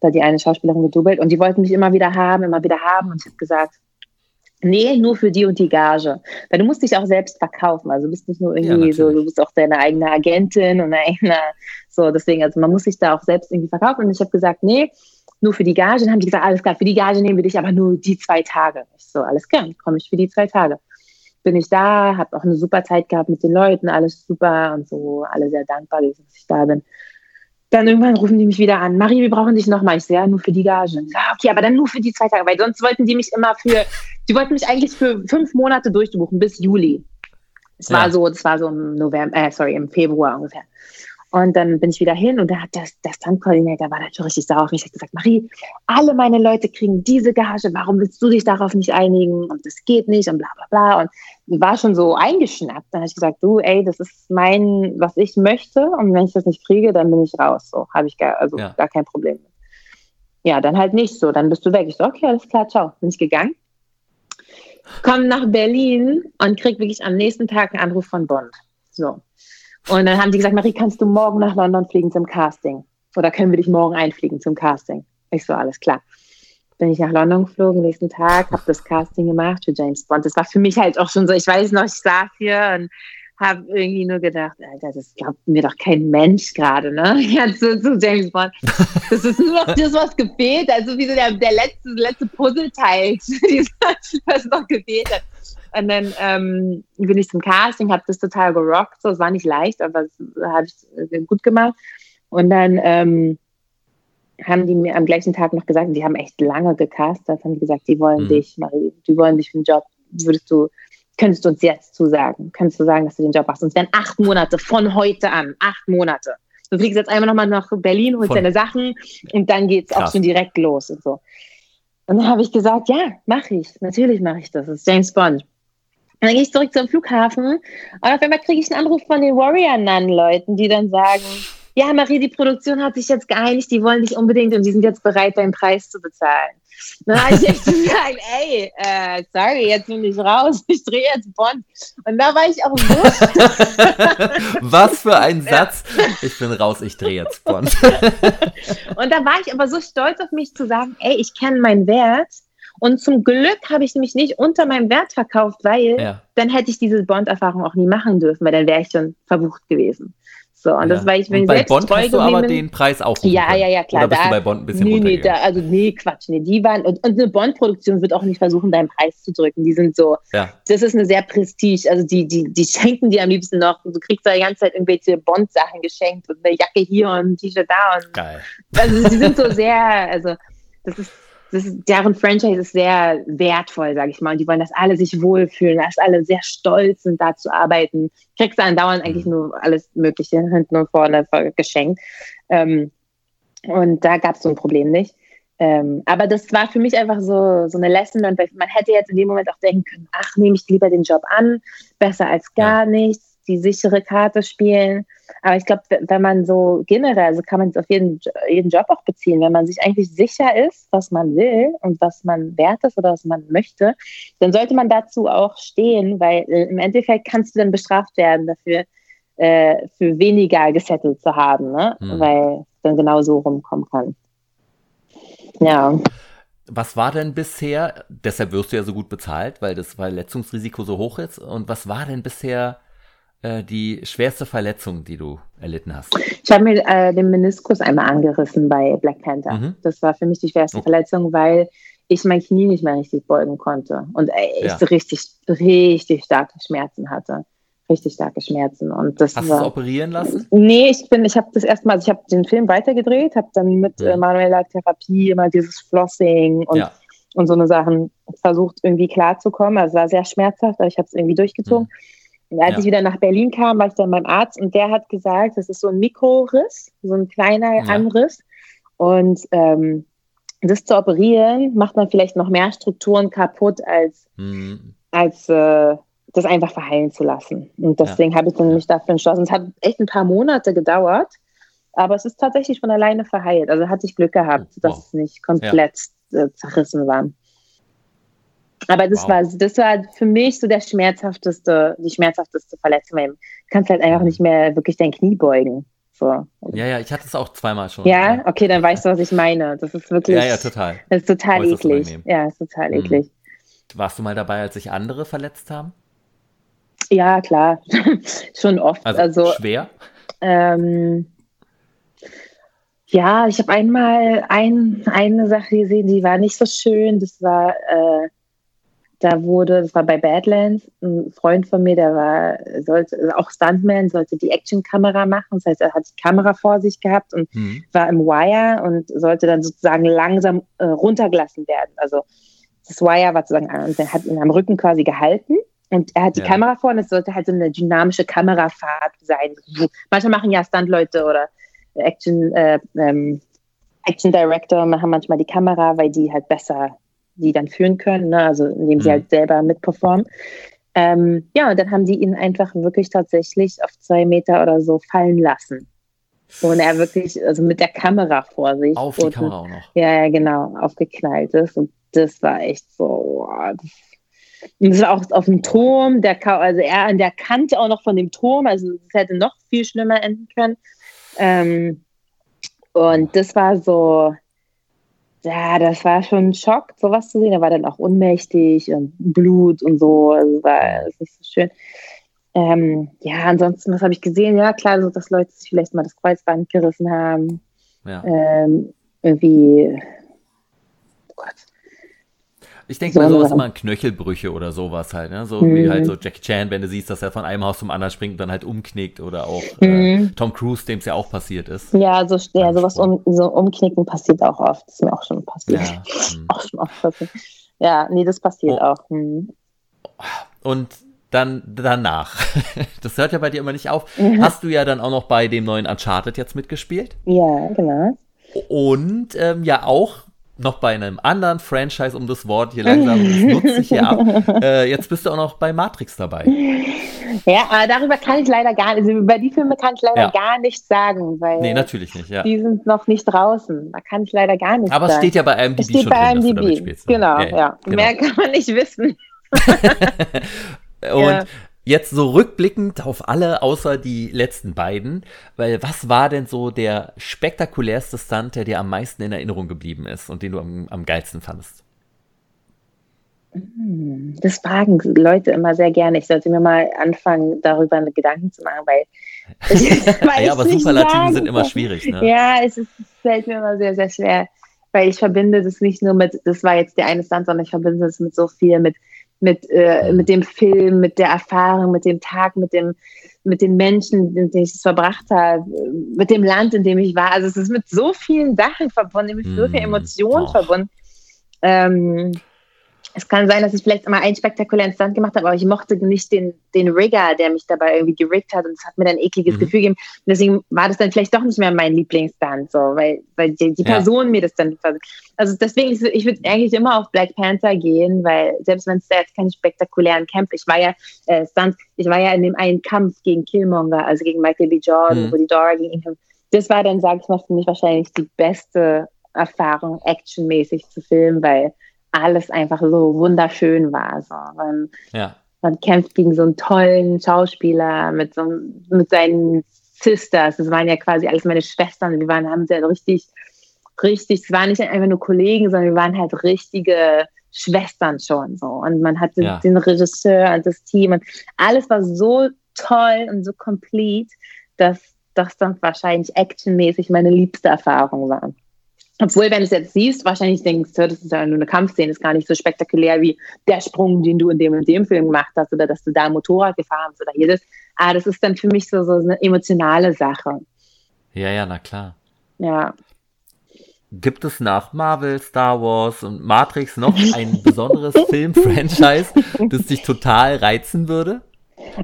Da die eine Schauspielerin gedoubelt und die wollten mich immer wieder haben, immer wieder haben und ich habe gesagt, Nee, nur für die und die Gage. Weil du musst dich auch selbst verkaufen. Also du bist nicht nur irgendwie ja, so, du bist auch deine eigene Agentin und eigene, so deswegen, also man muss sich da auch selbst irgendwie verkaufen. Und ich habe gesagt, nee, nur für die Gage. Dann haben die gesagt, alles klar, für die Gage nehmen wir dich aber nur die zwei Tage. Ich so, alles klar, komme ich für die zwei Tage bin ich da, habe auch eine super Zeit gehabt mit den Leuten, alles super und so, alle sehr dankbar, dass ich da bin. Dann irgendwann rufen die mich wieder an. Marie, wir brauchen dich nochmal. Ich sehe ja nur für die Gage. Ja, okay, aber dann nur für die zwei Tage, weil sonst wollten die mich immer für, die wollten mich eigentlich für fünf Monate durchbuchen, bis Juli. Es war ja. so, das war so im November, äh, sorry, im Februar ungefähr. Und dann bin ich wieder hin und da hat das, der Stunt-Coordinator war natürlich richtig sauer auf mich. hat gesagt, Marie, alle meine Leute kriegen diese Gage, warum willst du dich darauf nicht einigen? Und das geht nicht und bla bla bla. Und war schon so eingeschnappt. Dann habe ich gesagt, du, ey, das ist mein, was ich möchte. Und wenn ich das nicht kriege, dann bin ich raus. So habe ich gar, also ja. gar kein Problem Ja, dann halt nicht so. Dann bist du weg. Ich so, okay, alles klar, ciao. Bin ich gegangen. Komm nach Berlin und krieg wirklich am nächsten Tag einen Anruf von Bond. So. Und dann haben die gesagt, Marie, kannst du morgen nach London fliegen zum Casting? Oder können wir dich morgen einfliegen zum Casting? Ich so, alles klar. Bin ich nach London geflogen, nächsten Tag, habe das Casting gemacht für James Bond. Das war für mich halt auch schon so, ich weiß noch, ich saß hier und habe irgendwie nur gedacht, Alter, das glaubt mir doch kein Mensch gerade, ne? Ja, zu, zu, James Bond. Das ist nur noch das, was gefehlt. Also wie so der, der letzte, letzte Puzzleteil, was noch gefehlt hat. Und dann ähm, bin ich zum Casting, habe das total gerockt. So, es war nicht leicht, aber es habe ich äh, gut gemacht. Und dann ähm, haben die mir am gleichen Tag noch gesagt, die haben echt lange gecastet, haben die gesagt, die wollen mhm. dich, Marie, die wollen dich für den Job. Würdest du, könntest du uns jetzt zusagen? Könntest du sagen, dass du den Job machst? Und es wären acht Monate von heute an, acht Monate. Du fliegst jetzt einmal nochmal nach Berlin, holst von deine Sachen und dann geht es auch schon direkt los und so. Und dann habe ich gesagt, ja, mache ich. Natürlich mache ich das. Das ist James Bond. Und dann gehe ich zurück zum Flughafen und auf einmal kriege ich einen Anruf von den Warrior-Nun-Leuten, die dann sagen, ja, Marie, die Produktion hat sich jetzt geeinigt, die wollen dich unbedingt und die sind jetzt bereit, deinen Preis zu bezahlen. Dann habe ich echt gesagt, ey, äh, sorry, jetzt bin ich raus, ich drehe jetzt Bond. Und da war ich auch so. Was für ein Satz. Ich bin raus, ich drehe jetzt Bond. und da war ich aber so stolz auf mich zu sagen, ey, ich kenne meinen Wert und zum Glück habe ich mich nicht unter meinem Wert verkauft, weil ja. dann hätte ich diese Bond-Erfahrung auch nie machen dürfen, weil dann wäre ich schon verbucht gewesen. So, und ja. das war ich, und bei Bond hast du aber den Preis auch Ja, ja, ja, klar. Oder bist da, du bei Bond ein bisschen nee, nee, da, also nee, Quatsch, nee, die waren, und, und eine Bond-Produktion wird auch nicht versuchen, deinen Preis zu drücken. Die sind so, ja. das ist eine sehr Prestige, also die, die, die schenken dir am liebsten noch, du kriegst da die ganze Zeit irgendwelche Bond-Sachen geschenkt und eine Jacke hier und ein T-Shirt da und, Geil. also die sind so sehr, also, das ist, ist, deren Franchise ist sehr wertvoll, sage ich mal. Und die wollen, dass alle sich wohlfühlen, dass alle sehr stolz sind, da zu arbeiten. Kriegst du andauernd eigentlich mhm. nur alles Mögliche hinten und vorne geschenkt. Ähm, und da gab es so ein Problem nicht. Ähm, aber das war für mich einfach so, so eine Lesson. Und man hätte jetzt in dem Moment auch denken können, ach, nehme ich lieber den Job an, besser als gar ja. nichts die sichere Karte spielen. Aber ich glaube, wenn man so generell, also kann man es auf jeden, jeden Job auch beziehen, wenn man sich eigentlich sicher ist, was man will und was man wert ist oder was man möchte, dann sollte man dazu auch stehen, weil äh, im Endeffekt kannst du dann bestraft werden dafür, äh, für weniger gesettelt zu haben, ne? Hm. weil es dann genau so rumkommen kann. Ja. Was war denn bisher, deshalb wirst du ja so gut bezahlt, weil das Verletzungsrisiko so hoch ist, und was war denn bisher äh, die schwerste Verletzung, die du erlitten hast? Ich habe mir äh, den Meniskus einmal angerissen bei Black Panther. Mhm. Das war für mich die schwerste okay. Verletzung, weil ich mein Knie nicht mehr richtig beugen konnte und ich ja. richtig, richtig starke Schmerzen hatte. Richtig starke Schmerzen. Und das Hast du es operieren lassen? Nee, ich bin, ich habe das erstmal, also ich habe den Film weitergedreht, habe dann mit ja. äh, manueller Therapie immer dieses Flossing und, ja. und so eine Sachen versucht, irgendwie klarzukommen. Also es war sehr schmerzhaft, aber ich habe es irgendwie durchgezogen. Mhm. Als Ja. ich wieder nach Berlin kam, war ich dann beim Arzt und der hat gesagt, das ist so ein Mikroriss, so ein kleiner Ja. Anriss. Und ähm, das zu operieren, macht man vielleicht noch mehr Strukturen kaputt, als, Hm. als äh, das einfach verheilen zu lassen. Und deswegen habe ich dann mich dafür entschlossen. Es hat echt ein paar Monate gedauert, aber es ist tatsächlich von alleine verheilt. Also hatte ich Glück gehabt, Oh, dass wow. es nicht komplett äh, zerrissen war. Aber das Wow. war das war für mich so der schmerzhafteste, die schmerzhafteste Verletzung. Du kannst halt einfach nicht mehr wirklich dein Knie beugen. So. Ja, ja, ich hatte es auch zweimal schon. Ja, okay, dann weißt du, was ich meine. Das ist wirklich, Ja, ja, total. das ist total Äußerst eklig. Ja, ist total Mhm. eklig. Warst du mal dabei, als sich andere verletzt haben? Ja, klar. Schon oft. Also, Also, schwer? ähm, ja, ich habe einmal ein, eine Sache gesehen, die war nicht so schön. Das war, äh, da wurde, das war bei Badlands, ein Freund von mir, der war, sollte, auch Stuntman, sollte die Actionkamera machen. Das heißt, er hat die Kamera vor sich gehabt und Hm. war im Wire und sollte dann sozusagen langsam äh, runtergelassen werden. Also das Wire war sozusagen, und der hat ihn am Rücken quasi gehalten und er hat die Ja. Kamera vor und es sollte halt so eine dynamische Kamerafahrt sein. Manche machen ja Stuntleute oder Action, äh, ähm, Action Director machen manchmal die Kamera, weil die halt besser die dann führen können, ne? also indem sie Mhm. halt selber mitperformen. Ähm, ja, und dann haben die ihn einfach wirklich tatsächlich auf zwei Meter oder so fallen lassen. Und er wirklich, also mit der Kamera vor sich. Auf die und, Kamera auch noch. Ja, ja, genau, aufgeknallt ist. Und das war echt so. boah, das- Und das war auch auf dem Turm, der, also er an der Kante auch noch von dem Turm, also es hätte noch viel schlimmer enden können. Ähm, und das war so, ja, das war schon ein Schock, sowas zu sehen. Er war dann auch ohnmächtig und Blut und so. Also war ist nicht so schön. Ähm, ja, ansonsten, was habe ich gesehen? Ja, klar, so, dass Leute sich vielleicht mal das Kreuzband gerissen haben. Ja. Ähm, irgendwie, oh Gott. Ich denke mal, sowas immer an Knöchelbrüche oder sowas halt, ne? So Mhm. wie halt so Jackie Chan, wenn du siehst, dass er von einem Haus zum anderen springt und dann halt umknickt oder auch äh, Mhm. Tom Cruise, dem es ja auch passiert ist. Ja, so, ja, sowas um, so umknicken passiert auch oft. Das ist mir auch schon passiert. Ja. hm. Auch schon oft passiert. Ja, nee, das passiert Oh. auch. Hm. Und dann danach, das hört ja bei dir immer nicht auf, Mhm. hast du ja dann auch noch bei dem neuen Uncharted jetzt mitgespielt. Ja, genau. Und ähm, ja auch noch bei einem anderen Franchise um das Wort hier langsam, das nutze ich hier ab. Äh, jetzt bist du auch noch bei Matrix dabei. Ja, aber darüber kann ich leider gar nicht, also über die Filme kann ich leider Ja. gar nichts sagen, weil Nee, natürlich nicht, ja. die sind noch nicht draußen. Da kann ich leider gar nichts Aber es sagen. steht ja bei IMDb es steht schon bei drin, IMDb. Genau, ja. genau. Mehr kann man nicht wissen. Und Ja. Jetzt so rückblickend auf alle, außer die letzten beiden, weil was war denn so der spektakulärste Stunt, der dir am meisten in Erinnerung geblieben ist und den du am, am geilsten fandest? Das fragen Leute immer sehr gerne. Ich sollte mir mal anfangen, darüber Gedanken zu machen, weil ich weiß ja, aber Superlativen sind immer schwierig, ne? Ja, es, ist, es fällt mir immer sehr, sehr schwer, weil ich verbinde das nicht nur mit, das war jetzt der eine Stand, sondern ich verbinde das mit so viel, mit, mit, äh, Mhm. mit dem Film, mit der Erfahrung, mit dem Tag, mit dem, mit den Menschen, mit denen ich es verbracht habe, mit dem Land, in dem ich war. Also es ist mit so vielen Sachen verbunden, mit so Mhm. vielen Emotionen Oh. verbunden. Ähm, es kann sein, dass ich vielleicht mal einen spektakulären Stunt gemacht habe, aber ich mochte nicht den, den Rigger, der mich dabei irgendwie geriggt hat und es hat mir dann ein ekliges Mhm. Gefühl gegeben. Und deswegen war das dann vielleicht doch nicht mehr mein Lieblingsstunt, so, weil, weil die, die Ja. Person mir das dann. Also deswegen, ich würde eigentlich immer auf Black Panther gehen, weil selbst wenn es da jetzt keine spektakulären Kämpfe, ich war ja äh, Stunt, ich war ja in dem einen Kampf gegen Killmonger, also gegen Michael B. Jordan, Mhm. wo die Dora gegen ihn kämpft. Das war dann, sage ich mal, für mich wahrscheinlich die beste Erfahrung, actionmäßig zu filmen, weil alles einfach so wunderschön war. So. Man, Ja. man kämpft gegen so einen tollen Schauspieler mit, so, mit seinen Sisters. Das waren ja quasi alles meine Schwestern. Wir waren, haben sehr richtig, richtig, es waren nicht einfach nur Kollegen, sondern wir waren halt richtige Schwestern schon so. Und man hatte Ja. den Regisseur und das Team und alles war so toll und so complete, dass das dann wahrscheinlich actionmäßig meine liebste Erfahrung war. Obwohl, wenn du es jetzt siehst, wahrscheinlich denkst du, das ist ja nur eine Kampfszene, ist gar nicht so spektakulär wie der Sprung, den du in dem und dem Film gemacht hast oder dass du da Motorrad gefahren bist oder hier das. Aber das ist dann für mich so, so eine emotionale Sache. Ja, ja, na klar. Ja. Gibt es nach Marvel, Star Wars und Matrix noch ein besonderes Film-Franchise, das dich total reizen würde?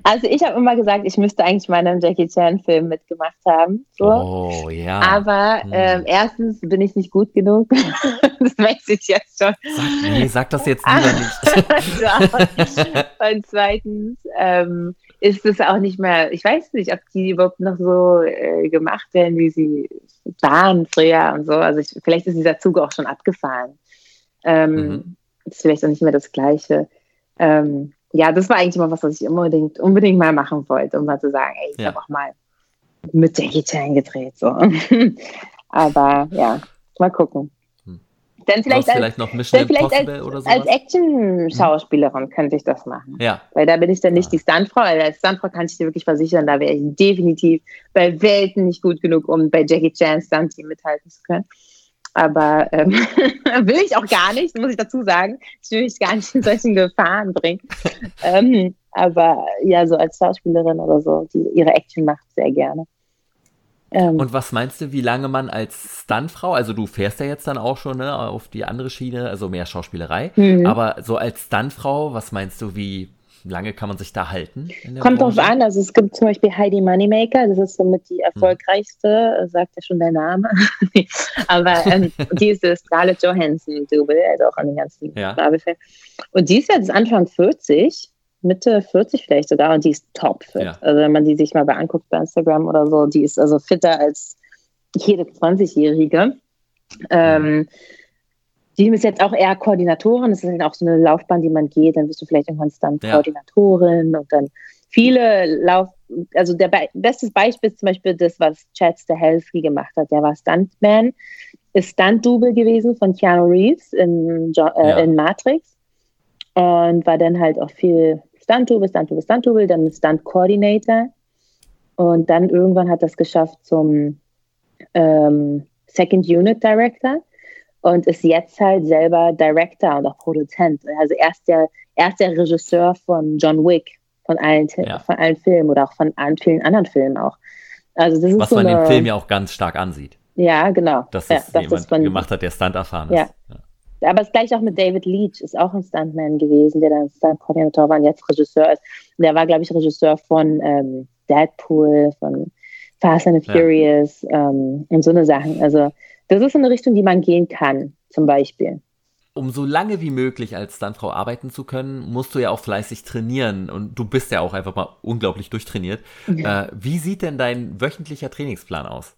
Also ich habe immer gesagt, ich müsste eigentlich mal in einem Jackie Chan-Film mitgemacht haben. So. Oh, ja. Aber Hm. ähm, erstens bin ich nicht gut genug. das weiß ich jetzt schon. Sag, nee, sag das jetzt lieber nicht. Ja. Und zweitens ähm, ist es auch nicht mehr, ich weiß nicht, ob die überhaupt noch so äh, gemacht werden, wie sie waren früher und so. Also ich, vielleicht ist dieser Zug auch schon abgefahren. Ähm, Mhm. Ist vielleicht auch nicht mehr das Gleiche. Ähm, ja, das war eigentlich mal was, was ich unbedingt, unbedingt mal machen wollte, um mal zu sagen, ey, ich Ja. habe auch mal mit Jackie Chan gedreht. So. Aber ja, mal gucken. Hm. Dann Vielleicht, als, vielleicht noch Mission dann vielleicht als, oder sowas? als Action-Schauspielerin könnte ich das machen. ja, Weil da bin ich dann nicht Ah. die Stuntfrau. weil Als Stuntfrau kann ich dir wirklich versichern, da wäre ich definitiv bei Welten nicht gut genug, um bei Jackie Chan Stunt-Team mithalten zu können. Aber ähm, will ich auch gar nicht, muss ich dazu sagen. Ich will mich gar nicht in solchen Gefahren bringen. ähm, aber ja, so als Schauspielerin oder so, die ihre Action macht, sehr gerne. Ähm, Und was meinst du, wie lange man als Stuntfrau, also du fährst ja jetzt dann auch schon ne, auf die andere Schiene, also mehr Schauspielerei, Mhm. aber so als Stuntfrau, was meinst du, wie lange kann man sich da halten? Kommt drauf Branche? an, also es gibt zum Beispiel Heidi Moneymaker, das ist somit die erfolgreichste, äh, sagt ja schon der Name. Aber ähm, die ist das Scarlett Johansson-Double, also auch an den ganzen Ja. Und die ist jetzt Anfang 40, Mitte 40 vielleicht sogar, und die ist topfit. Ja. Also wenn man die sich mal beanguckt bei Instagram oder so, die ist also fitter als jede 20-Jährige. Ähm, die ist jetzt auch eher Koordinatorin. Das ist halt auch so eine Laufbahn, die man geht. Dann bist du vielleicht irgendwann dann Ja. Koordinatorin und dann viele Lauf. Also der Be bestes Beispiel ist zum Beispiel das, was Chad Stahelski gemacht hat. Der war Stuntman, ist Stunt-Double gewesen von Keanu Reeves in, jo äh, Ja. in Matrix und war dann halt auch viel Stunt-Double, Stunt-Double, Stunt-Double, dann Stunt-Coordinator und dann irgendwann hat das geschafft zum ähm, Second Unit Director und ist jetzt halt selber Director und auch Produzent. Also er ist der, er ist der Regisseur von John Wick, von allen, Ja. von allen Filmen oder auch von an, vielen anderen Filmen auch. Also das ist Was so man eine, im Film ja auch ganz stark ansieht, ja genau, dass ja, es das jemand von, gemacht hat, der Stunt erfahren Ja. ist. Ja. aber es gleich auch mit David Leach, ist auch ein Stuntman gewesen, der dann Stunt-Koordinator war und jetzt Regisseur ist. Und der war, glaube ich, Regisseur von ähm, Deadpool, von Fast and. Furious ähm, und so eine Sachen. Also das ist eine Richtung, die man gehen kann, zum Beispiel. Um so lange wie möglich als Stuntfrau arbeiten zu können, musst du ja auch fleißig trainieren und du bist ja auch einfach mal unglaublich durchtrainiert. Äh, wie sieht denn dein wöchentlicher Trainingsplan aus?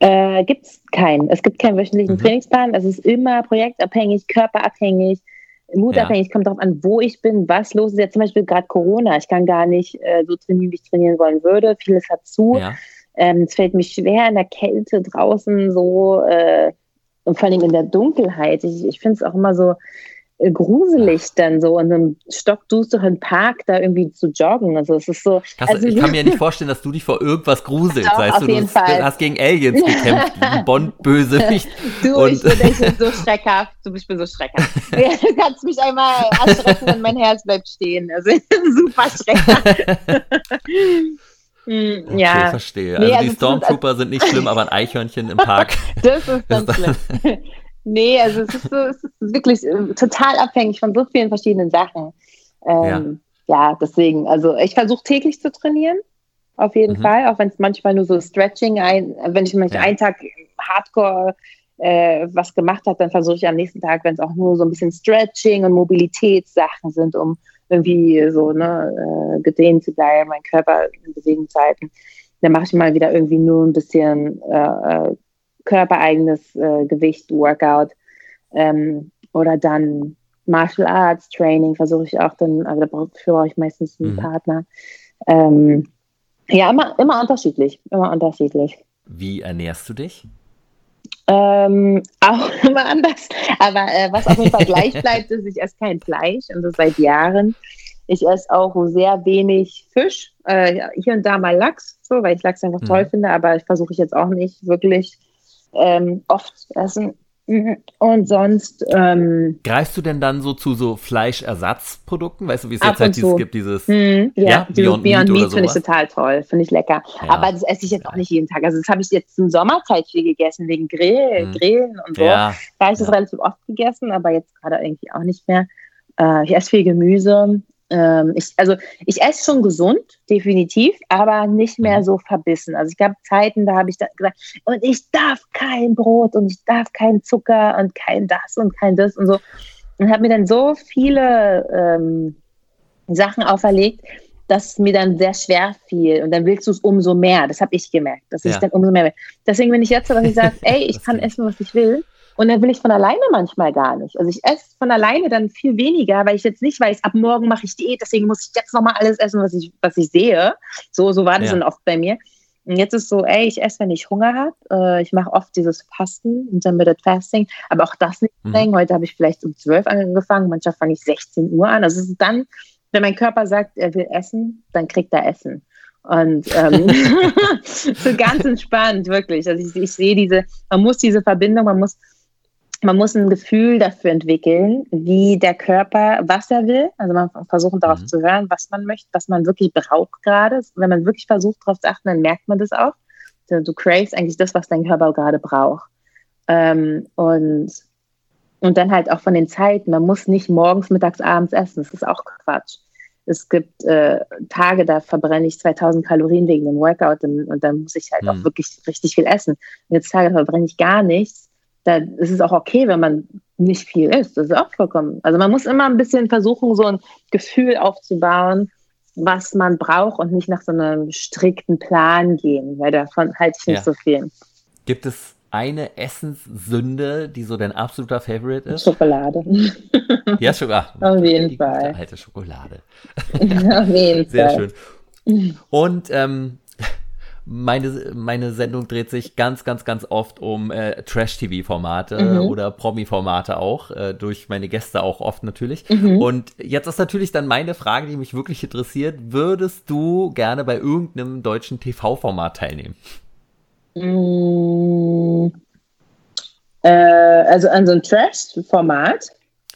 Äh, gibt es keinen. Es gibt keinen wöchentlichen Mhm. Trainingsplan. Es ist immer projektabhängig, körperabhängig, mutabhängig. Kommt darauf an, wo ich bin, was los ist. Jetzt zum Beispiel gerade Corona. Ich kann gar nicht äh, so trainieren, wie ich trainieren wollen würde. Vieles hat zu. Ja, Ähm, es fällt mir schwer in der Kälte draußen so äh, und vor allem in der Dunkelheit. Ich, ich finde es auch immer so äh, gruselig dann so in einem stockdusteren Park da irgendwie zu joggen. Also es ist so. Kannst, also, ich kann mir nicht vorstellen, dass du dich vor irgendwas gruselst. Doch, weißt auf du, du jeden Fall. hast gegen Aliens gekämpft, wie Bond-Bösewicht. Du, Und- ich bin, ich bin so schreckhaft. Du, ich bin so schreckhaft. Ja, du kannst mich einmal erschrecken und mein Herz bleibt stehen. Also super schreckhaft. Hm, Okay, ja, verstehe. Nee, Also also die ist- Stormtrooper sind nicht schlimm, aber ein Eichhörnchen im Park. das ist dann schlimm. nee, also es ist, so, es ist wirklich äh, total abhängig von so vielen verschiedenen Sachen. Ähm, ja. deswegen, also ich versuche täglich zu trainieren. Auf jeden Mhm. Fall, auch wenn es manchmal nur so Stretching, ein, wenn ich manchmal Ja. einen Tag Hardcore äh, was gemacht habe, dann versuche ich am nächsten Tag, wenn es auch nur so ein bisschen Stretching und Mobilitätssachen sind, um irgendwie so ne, äh, gedehnt zu bleiben, meinen Körper in Bewegung zu halten, dann mache ich mal wieder irgendwie nur ein bisschen äh, äh, körpereigenes äh, Gewicht, Workout ähm, oder dann Martial Arts Training versuche ich auch dann, aber dafür brauche ich meistens einen Mhm. Partner. Ähm, ja, immer, immer unterschiedlich, immer unterschiedlich. Wie ernährst du dich? Ähm, auch immer anders. Aber äh, was auf jeden Fall gleich bleibt, ist, ich esse kein Fleisch und das seit Jahren. Ich esse auch sehr wenig Fisch, äh, hier und da mal Lachs, so, weil ich Lachs einfach Mhm. toll finde, aber ich versuche ich jetzt auch nicht wirklich ähm, oft zu essen. Mhm. Und sonst, ähm, Greifst du denn dann so zu so Fleischersatzprodukten? Weißt du, wie es jetzt halt dieses zu. gibt, dieses. hm, Ja, ja, Beyond Beyond, Meat Meat finde ich total toll, finde ich lecker. Ja. Aber das esse ich jetzt auch nicht jeden Tag. Also das habe ich jetzt in Sommerzeit viel gegessen, wegen Grill, Mhm. Grillen und so. Ja, Da habe ich das relativ oft gegessen, aber jetzt gerade irgendwie auch nicht mehr. Äh, ich esse viel Gemüse. Ähm, ich, also ich esse schon gesund, definitiv, aber nicht mehr mhm. so verbissen. Also es gab Zeiten, da habe ich gesagt, und ich darf kein Brot und ich darf kein Zucker und kein das und kein das und so. Und habe mir dann so viele ähm, Sachen auferlegt, dass es mir dann sehr schwer fiel. Und dann willst du es umso mehr. Das habe ich gemerkt, dass ja. ich dann umso mehr will. Deswegen bin ich jetzt so, dass ich sage, ey, ich kann essen, was ich will. Und dann will ich von alleine manchmal gar nicht. Also ich esse von alleine dann viel weniger, weil ich jetzt nicht weiß, ab morgen mache ich Diät, deswegen muss ich jetzt nochmal alles essen, was ich, was ich sehe. So, so war das ja. dann oft bei mir. Und jetzt ist so, ey, ich esse, wenn ich Hunger habe. Äh, ich mache oft dieses Fasten, Intermittent Fasting, aber auch das nicht mhm. Heute habe ich vielleicht um 12 angefangen, manchmal fange ich 16 Uhr an. Also es ist dann, wenn mein Körper sagt, er will essen, dann kriegt er Essen. Und ähm, so ganz entspannt, wirklich. Also ich, ich sehe diese, man muss diese Verbindung, man muss man muss ein Gefühl dafür entwickeln, wie der Körper, was er will. Also man versucht darauf mhm. zu hören, was man möchte, was man wirklich braucht gerade. Wenn man wirklich versucht darauf zu achten, dann merkt man das auch. Du craves eigentlich das, was dein Körper gerade braucht. Ähm, und, und dann halt auch von den Zeiten. Man muss nicht morgens, mittags, abends essen. Das ist auch Quatsch. Es gibt äh, Tage, da verbrenne ich 2000 Kalorien wegen dem Workout und, und dann muss ich halt mhm. auch wirklich richtig viel essen. Und jetzt Tage verbrenne ich gar nichts da ist es auch okay, wenn man nicht viel isst. Das ist auch vollkommen. Also man muss immer ein bisschen versuchen, so ein Gefühl aufzubauen, was man braucht und nicht nach so einem strikten Plan gehen, weil davon halte ich nicht ja. so viel. Gibt es eine Essenssünde, die so dein absoluter Favorite ist? Schokolade. Ja, Schokolade. Auf jeden Fall. Alte Schokolade. Auf jeden Sehr Fall. Sehr schön. Und ähm, meine, meine Sendung dreht sich ganz, ganz, ganz oft um äh, Trash-TV-Formate mhm. oder Promi-Formate auch, äh, durch meine Gäste auch oft natürlich. Mhm. Und jetzt ist natürlich dann meine Frage, die mich wirklich interessiert. Würdest du gerne bei irgendeinem deutschen TV-Format teilnehmen? Mhm. Äh, also an so einem Trash-Format?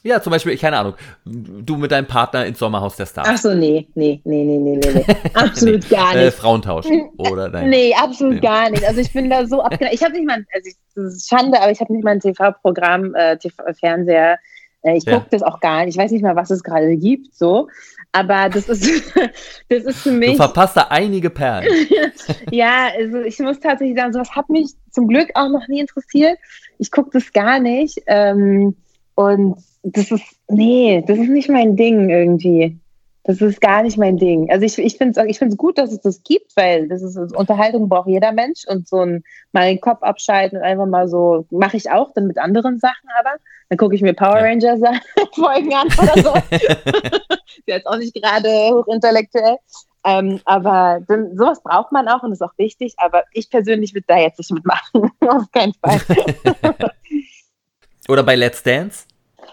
Ja, zum Beispiel, keine Ahnung, du mit deinem Partner ins Sommerhaus der Stars. Ach so, nee, nee, nee, nee, nee, nee. Absolut nee. gar nicht. Äh, Frauentausch oder dein. Nee, absolut nee. gar nicht. Also ich bin da so abgeneigt. Ich habe nicht mal, also ich, das ist Schande, aber ich habe nicht mal ein TV-Programm, äh, TV Fernseher. Äh, ich gucke ja. das auch gar nicht. Ich weiß nicht mal, was es gerade gibt, so. Aber das ist, das ist für mich. Du verpasst da einige Perlen. ja, also ich muss tatsächlich sagen, sowas hat mich zum Glück auch noch nie interessiert. Ich gucke das gar nicht. Ähm, und das ist, nee, das ist nicht mein Ding irgendwie. Das ist gar nicht mein Ding. Also ich, ich finde es ich find's gut, dass es das gibt, weil das ist Unterhaltung braucht jeder Mensch und so ein mal den Kopf abschalten und einfach mal so, mache ich auch dann mit anderen Sachen aber. Dann gucke ich mir Power Rangers Folgen an oder so. ist jetzt auch nicht gerade hochintellektuell. Ähm, aber dann, sowas braucht man auch und ist auch wichtig, aber ich persönlich würde da jetzt nicht mitmachen. Auf keinen Fall. oder bei Let's Dance?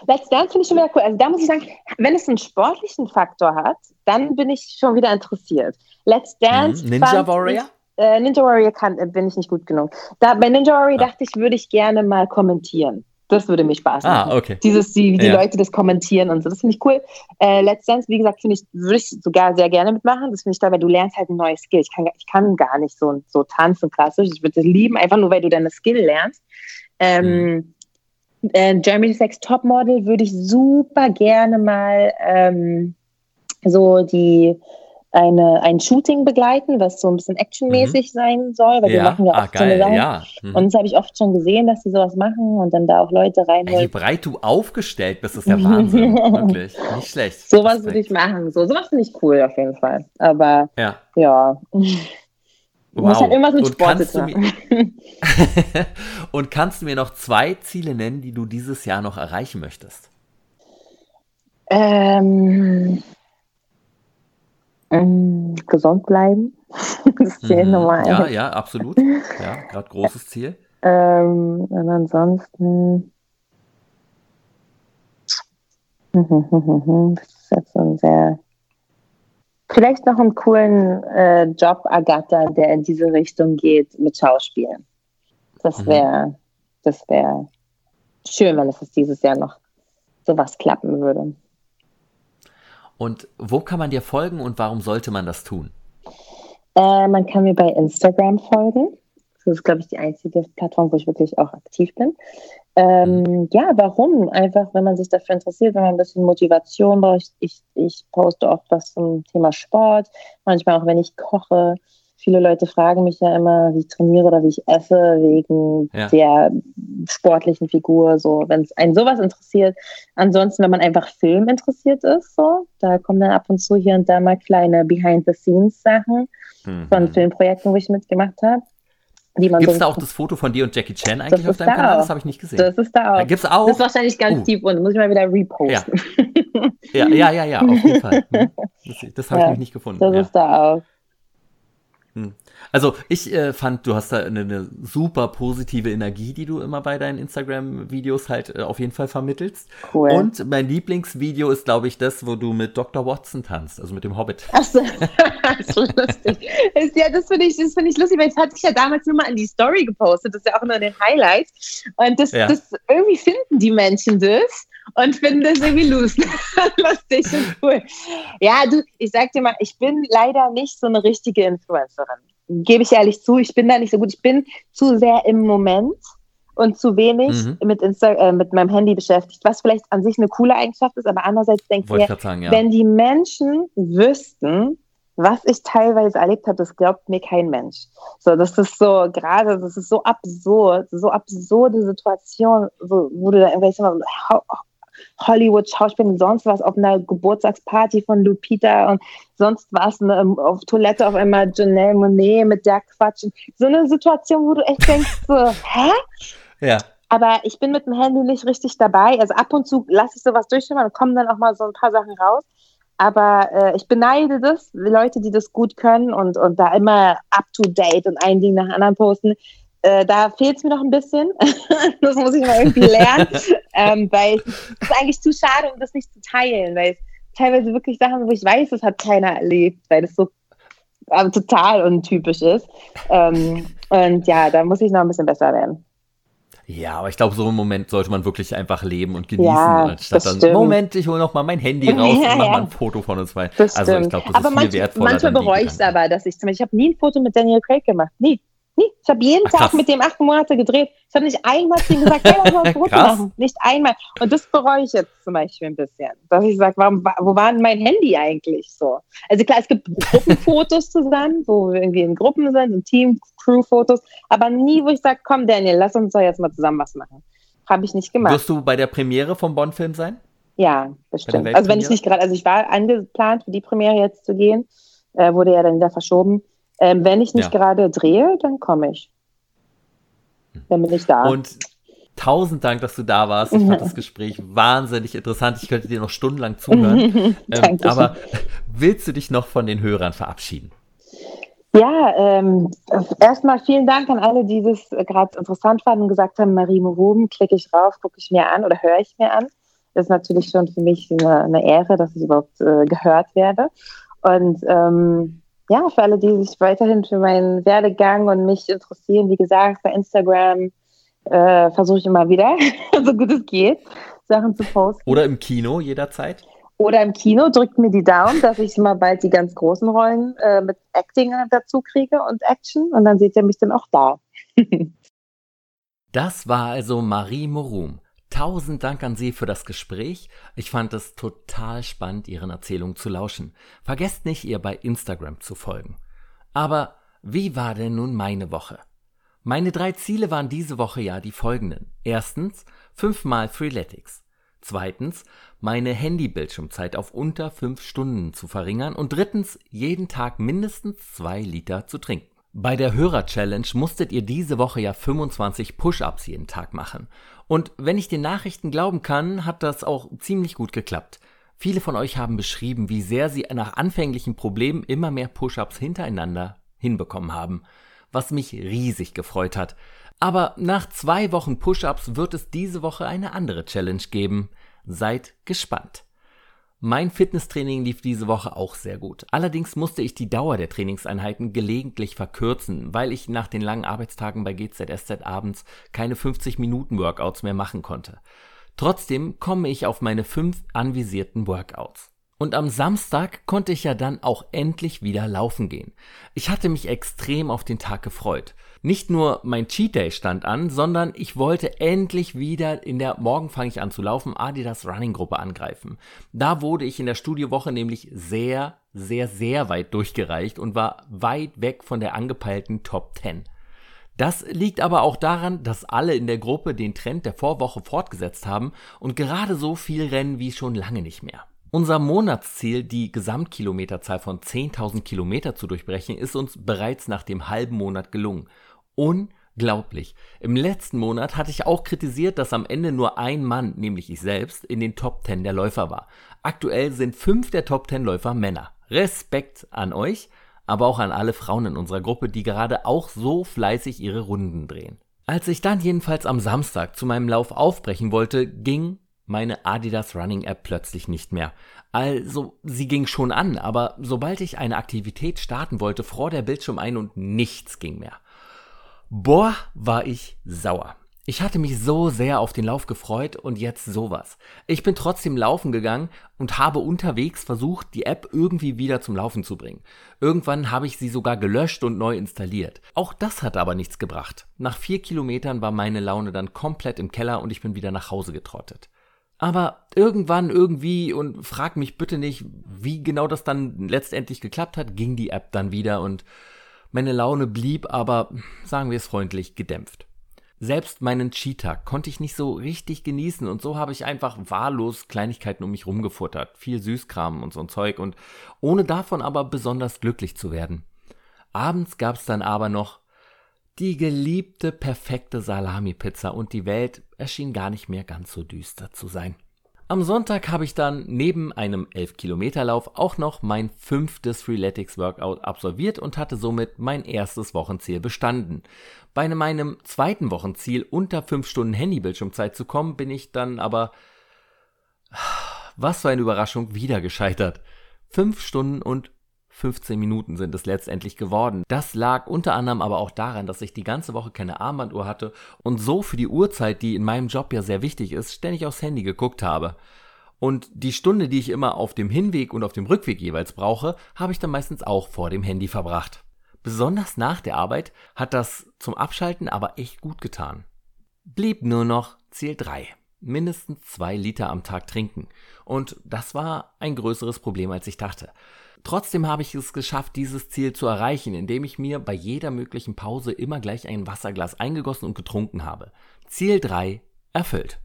Let's Dance finde ich schon wieder cool. Also da muss ich sagen, wenn es einen sportlichen Faktor hat, dann bin ich schon wieder interessiert. Let's Dance. Mhm. Ninja Warrior? Ich, äh, Ninja Warrior kann, äh, bin ich nicht gut genug. Da, bei Ninja Warrior ah. dachte ich, würde ich gerne mal kommentieren. Das würde mir Spaß ah, machen. Ah, okay. Dieses, die, die ja. Leute das kommentieren und so. Das finde ich cool. Äh, Let's Dance, wie gesagt, finde ich, würde ich sogar sehr gerne mitmachen. Das finde ich toll, weil du lernst halt ein neues Skill. Ich kann, ich kann gar nicht so, so tanzen klassisch. Ich würde das lieben, einfach nur, weil du deine Skill lernst. Ähm, mhm äh, Germany's Next Topmodel würde ich super gerne mal ähm, so die eine, ein Shooting begleiten, was so ein bisschen actionmäßig mhm. sein soll, weil ja. wir machen ja oft ah, geil, so eine Sache. Ja. Mhm. Und das habe ich oft schon gesehen, dass sie sowas machen und dann da auch Leute reinholen. Wie breit du aufgestellt bist, ist ja Wahnsinn. Wirklich. Nicht schlecht. Sowas würde ich machen. So, sowas finde ich cool auf jeden Fall. Aber ja. ja. Wow. Muss halt irgendwas mit und Sport kannst mir, Und kannst du mir noch zwei Ziele nennen, die du dieses Jahr noch erreichen möchtest? Ähm, ähm, gesund bleiben. Das Ziel mhm. Nummer eins. Ja, ja, absolut. Ja, gerade großes Ziel. Ähm, und ansonsten. Das ist jetzt so ein sehr Vielleicht noch einen coolen äh, Job ergattern, der in diese Richtung geht mit Schauspielen. Das wäre mhm. das wäre schön, wenn es dieses Jahr noch sowas klappen würde. Und wo kann man dir folgen und warum sollte man das tun? Äh, man kann mir bei Instagram folgen. Das ist, glaube ich, die einzige Plattform, wo ich wirklich auch aktiv bin. Ähm, mhm. ja, warum? Einfach, wenn man sich dafür interessiert, wenn man ein bisschen Motivation braucht. Ich, ich poste oft was zum Thema Sport, manchmal auch, wenn ich koche. Viele Leute fragen mich ja immer, wie ich trainiere oder wie ich esse, wegen ja. der sportlichen Figur. So, wenn es einen sowas interessiert. Ansonsten, wenn man einfach Film interessiert ist, so, da kommen dann ab und zu hier und da mal kleine Behind-the-Scenes-Sachen mhm. von Filmprojekten, wo ich mitgemacht habe. Gibt es da auch das Foto von dir und Jackie Chan eigentlich auf deinem Kanal? Auch. Das habe ich nicht gesehen. Das ist da auch. Da gibt's auch. Das ist wahrscheinlich ganz uh. tief und muss ich mal wieder reposten. Ja, ja, ja, ja, ja auf jeden Fall. Hm. Das, das habe ich nämlich nicht gefunden. Das ist da auch. Hm. Also ich äh, fand, du hast da eine, eine, super positive Energie, die du immer bei deinen Instagram-Videos halt äh, auf jeden Fall vermittelst. Cool. Und mein Lieblingsvideo ist, glaube ich, das, wo du mit Dr. Watson tanzt, also mit dem Hobbit. Ach so, das ist lustig. ja, das finde ich, find ich lustig, weil das hatte ich ja damals nur mal in die Story gepostet, das ist ja auch immer den Highlight. Und das, ja. das irgendwie finden die Menschen das und finden das irgendwie lustig und cool. Ja, du, ich sag dir mal, ich bin leider nicht so eine richtige Influencerin gebe ich ehrlich zu, ich bin da nicht so gut. Ich bin zu sehr im Moment und zu wenig mhm. mit, Insta äh, mit meinem Handy beschäftigt, was vielleicht an sich eine coole Eigenschaft ist, aber andererseits denke ich mir, sagen, ja. wenn die Menschen wüssten, was ich teilweise erlebt habe, das glaubt mir kein Mensch. So, das ist so gerade, das ist so absurd, so absurde Situation, so, wo du da irgendwelche Hollywood-Schauspielerin, sonst was auf einer Geburtstagsparty von Lupita und sonst was ne, auf Toilette auf einmal Janelle Monet mit der Quatsch. So eine Situation, wo du echt denkst, so, hä? Ja. Aber ich bin mit dem Handy nicht richtig dabei. Also ab und zu lasse ich sowas durchschimmern und kommen dann auch mal so ein paar Sachen raus. Aber äh, ich beneide das, Leute, die das gut können und, und da immer up to date und ein Ding nach anderen posten. Äh, da fehlt es mir noch ein bisschen. das muss ich mal irgendwie lernen, ähm, weil es ist eigentlich zu schade, um das nicht zu teilen, weil es teilweise wirklich Sachen, wo ich weiß, das hat keiner erlebt, weil das so äh, total untypisch ist. Ähm, und ja, da muss ich noch ein bisschen besser werden. Ja, aber ich glaube, so einen Moment sollte man wirklich einfach leben und genießen, ja, anstatt dann, stimmt. Moment, ich hole noch mal mein Handy raus ja, und mache mal ein Foto von uns zwei. Das also ich glaube, das aber ist viel manch, wertvoller. Manchmal bereue ich es aber, dass ich zum Beispiel, ich habe nie ein Foto mit Daniel Craig gemacht, nie. Nie. Ich habe jeden Ach, Tag mit dem acht Monate gedreht. Ich habe nicht einmal zu ihm gesagt, hey, lass mal machen. Nicht einmal. Und das bereue ich jetzt zum Beispiel ein bisschen. Dass ich sage, wo war denn mein Handy eigentlich so? Also klar, es gibt Gruppenfotos zusammen, wo wir irgendwie in Gruppen sind, in Team, Crew-Fotos, aber nie, wo ich sage, komm Daniel, lass uns doch jetzt mal zusammen was machen. Habe ich nicht gemacht. Wirst du bei der Premiere vom Bond-Film sein? Ja, bestimmt. Also wenn ich nicht gerade, also ich war angeplant, für die Premiere jetzt zu gehen, äh, wurde ja dann wieder verschoben. Ähm, wenn ich nicht ja. gerade drehe, dann komme ich. Dann bin ich da. Und tausend Dank, dass du da warst. Ich fand das Gespräch wahnsinnig interessant. Ich könnte dir noch stundenlang zuhören. ähm, aber willst du dich noch von den Hörern verabschieden? Ja, ähm, erstmal vielen Dank an alle, die das gerade interessant fanden und gesagt haben, Marie Moruben, klicke ich rauf, gucke ich mir an oder höre ich mir an. Das ist natürlich schon für mich eine, eine Ehre, dass ich überhaupt äh, gehört werde. Und ähm, ja, für alle, die sich weiterhin für meinen Werdegang und mich interessieren, wie gesagt, bei Instagram äh, versuche ich immer wieder, so gut es geht, Sachen zu posten. Oder im Kino jederzeit? Oder im Kino drückt mir die Daumen, dass ich mal bald die ganz großen Rollen äh, mit Acting dazu kriege und Action und dann seht ihr mich dann auch da. das war also Marie Morum. Tausend Dank an Sie für das Gespräch. Ich fand es total spannend, Ihren Erzählungen zu lauschen. Vergesst nicht, ihr bei Instagram zu folgen. Aber wie war denn nun meine Woche? Meine drei Ziele waren diese Woche ja die folgenden. Erstens, fünfmal Freeletics. Zweitens, meine Handybildschirmzeit auf unter fünf Stunden zu verringern. Und drittens, jeden Tag mindestens zwei Liter zu trinken. Bei der Hörer-Challenge musstet ihr diese Woche ja 25 Push-Ups jeden Tag machen. Und wenn ich den Nachrichten glauben kann, hat das auch ziemlich gut geklappt. Viele von euch haben beschrieben, wie sehr sie nach anfänglichen Problemen immer mehr Push-ups hintereinander hinbekommen haben, was mich riesig gefreut hat. Aber nach zwei Wochen Push-ups wird es diese Woche eine andere Challenge geben. Seid gespannt. Mein Fitnesstraining lief diese Woche auch sehr gut. Allerdings musste ich die Dauer der Trainingseinheiten gelegentlich verkürzen, weil ich nach den langen Arbeitstagen bei GZSZ abends keine 50 Minuten Workouts mehr machen konnte. Trotzdem komme ich auf meine fünf anvisierten Workouts. Und am Samstag konnte ich ja dann auch endlich wieder laufen gehen. Ich hatte mich extrem auf den Tag gefreut. Nicht nur mein Cheat Day stand an, sondern ich wollte endlich wieder in der Morgen fange ich an zu laufen Adidas Running Gruppe angreifen. Da wurde ich in der Studiowoche nämlich sehr, sehr, sehr weit durchgereicht und war weit weg von der angepeilten Top 10. Das liegt aber auch daran, dass alle in der Gruppe den Trend der Vorwoche fortgesetzt haben und gerade so viel rennen wie schon lange nicht mehr. Unser Monatsziel, die Gesamtkilometerzahl von 10.000 Kilometer zu durchbrechen, ist uns bereits nach dem halben Monat gelungen. Unglaublich. Im letzten Monat hatte ich auch kritisiert, dass am Ende nur ein Mann, nämlich ich selbst, in den Top 10 der Läufer war. Aktuell sind fünf der Top 10 Läufer Männer. Respekt an euch aber auch an alle Frauen in unserer Gruppe, die gerade auch so fleißig ihre Runden drehen. Als ich dann jedenfalls am Samstag zu meinem Lauf aufbrechen wollte, ging meine Adidas Running App plötzlich nicht mehr. Also, sie ging schon an, aber sobald ich eine Aktivität starten wollte, fror der Bildschirm ein und nichts ging mehr. Boah, war ich sauer. Ich hatte mich so sehr auf den Lauf gefreut und jetzt sowas. Ich bin trotzdem laufen gegangen und habe unterwegs versucht, die App irgendwie wieder zum Laufen zu bringen. Irgendwann habe ich sie sogar gelöscht und neu installiert. Auch das hat aber nichts gebracht. Nach vier Kilometern war meine Laune dann komplett im Keller und ich bin wieder nach Hause getrottet. Aber irgendwann irgendwie, und frag mich bitte nicht, wie genau das dann letztendlich geklappt hat, ging die App dann wieder und meine Laune blieb aber, sagen wir es freundlich, gedämpft. Selbst meinen Cheetah konnte ich nicht so richtig genießen und so habe ich einfach wahllos Kleinigkeiten um mich rumgefuttert, viel Süßkram und so ein Zeug und ohne davon aber besonders glücklich zu werden. Abends gab's dann aber noch die geliebte perfekte Salami-Pizza und die Welt erschien gar nicht mehr ganz so düster zu sein. Am Sonntag habe ich dann neben einem 11-Kilometer-Lauf auch noch mein fünftes Freeletics-Workout absolviert und hatte somit mein erstes Wochenziel bestanden. Bei meinem zweiten Wochenziel unter 5 Stunden Handybildschirmzeit zu kommen, bin ich dann aber, was für eine Überraschung, wieder gescheitert. 5 Stunden und 15 Minuten sind es letztendlich geworden. Das lag unter anderem aber auch daran, dass ich die ganze Woche keine Armbanduhr hatte und so für die Uhrzeit, die in meinem Job ja sehr wichtig ist, ständig aufs Handy geguckt habe. Und die Stunde, die ich immer auf dem Hinweg und auf dem Rückweg jeweils brauche, habe ich dann meistens auch vor dem Handy verbracht. Besonders nach der Arbeit hat das zum Abschalten aber echt gut getan. Blieb nur noch Ziel 3. Mindestens zwei Liter am Tag trinken. Und das war ein größeres Problem, als ich dachte. Trotzdem habe ich es geschafft, dieses Ziel zu erreichen, indem ich mir bei jeder möglichen Pause immer gleich ein Wasserglas eingegossen und getrunken habe. Ziel 3 erfüllt.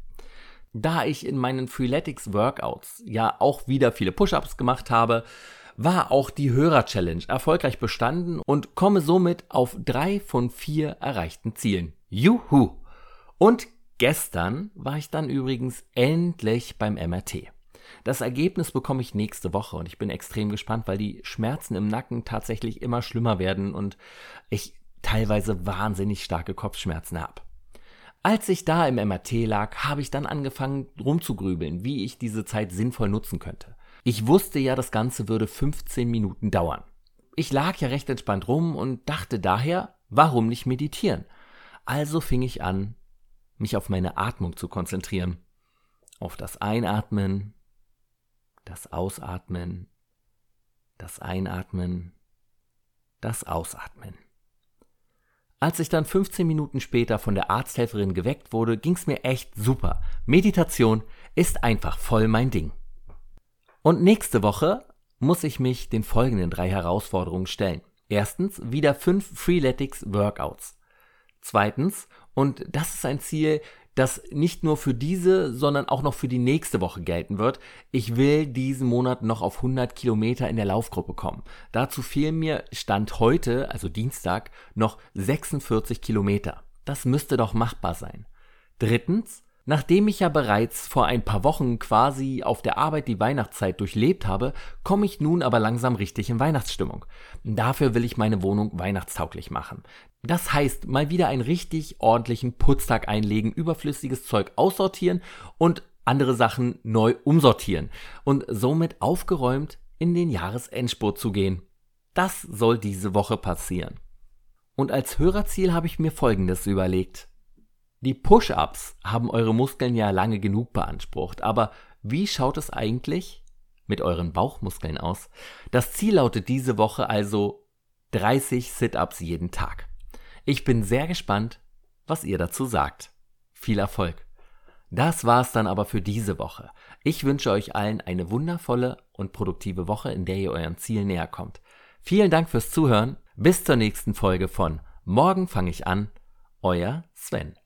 Da ich in meinen Freeletics Workouts ja auch wieder viele Push-ups gemacht habe, war auch die Hörer-Challenge erfolgreich bestanden und komme somit auf drei von vier erreichten Zielen. Juhu! Und gestern war ich dann übrigens endlich beim MRT. Das Ergebnis bekomme ich nächste Woche und ich bin extrem gespannt, weil die Schmerzen im Nacken tatsächlich immer schlimmer werden und ich teilweise wahnsinnig starke Kopfschmerzen habe. Als ich da im MRT lag, habe ich dann angefangen rumzugrübeln, wie ich diese Zeit sinnvoll nutzen könnte. Ich wusste ja, das Ganze würde 15 Minuten dauern. Ich lag ja recht entspannt rum und dachte daher, warum nicht meditieren? Also fing ich an, mich auf meine Atmung zu konzentrieren. Auf das Einatmen das Ausatmen, das Einatmen, das Ausatmen. Als ich dann 15 Minuten später von der Arzthelferin geweckt wurde, ging's mir echt super. Meditation ist einfach voll mein Ding. Und nächste Woche muss ich mich den folgenden drei Herausforderungen stellen. Erstens wieder fünf Freeletics Workouts. Zweitens, und das ist ein Ziel, das nicht nur für diese, sondern auch noch für die nächste Woche gelten wird. Ich will diesen Monat noch auf 100 Kilometer in der Laufgruppe kommen. Dazu fehlen mir Stand heute, also Dienstag, noch 46 Kilometer. Das müsste doch machbar sein. Drittens, Nachdem ich ja bereits vor ein paar Wochen quasi auf der Arbeit die Weihnachtszeit durchlebt habe, komme ich nun aber langsam richtig in Weihnachtsstimmung. Dafür will ich meine Wohnung weihnachtstauglich machen. Das heißt, mal wieder einen richtig ordentlichen Putztag einlegen, überflüssiges Zeug aussortieren und andere Sachen neu umsortieren und somit aufgeräumt in den Jahresendspurt zu gehen. Das soll diese Woche passieren. Und als Hörerziel habe ich mir Folgendes überlegt. Die Push-ups haben eure Muskeln ja lange genug beansprucht, aber wie schaut es eigentlich mit euren Bauchmuskeln aus? Das Ziel lautet diese Woche also 30 Sit-ups jeden Tag. Ich bin sehr gespannt, was ihr dazu sagt. Viel Erfolg! Das war's dann aber für diese Woche. Ich wünsche euch allen eine wundervolle und produktive Woche, in der ihr euren Ziel näher kommt. Vielen Dank fürs Zuhören. Bis zur nächsten Folge von Morgen fange ich an. Euer Sven.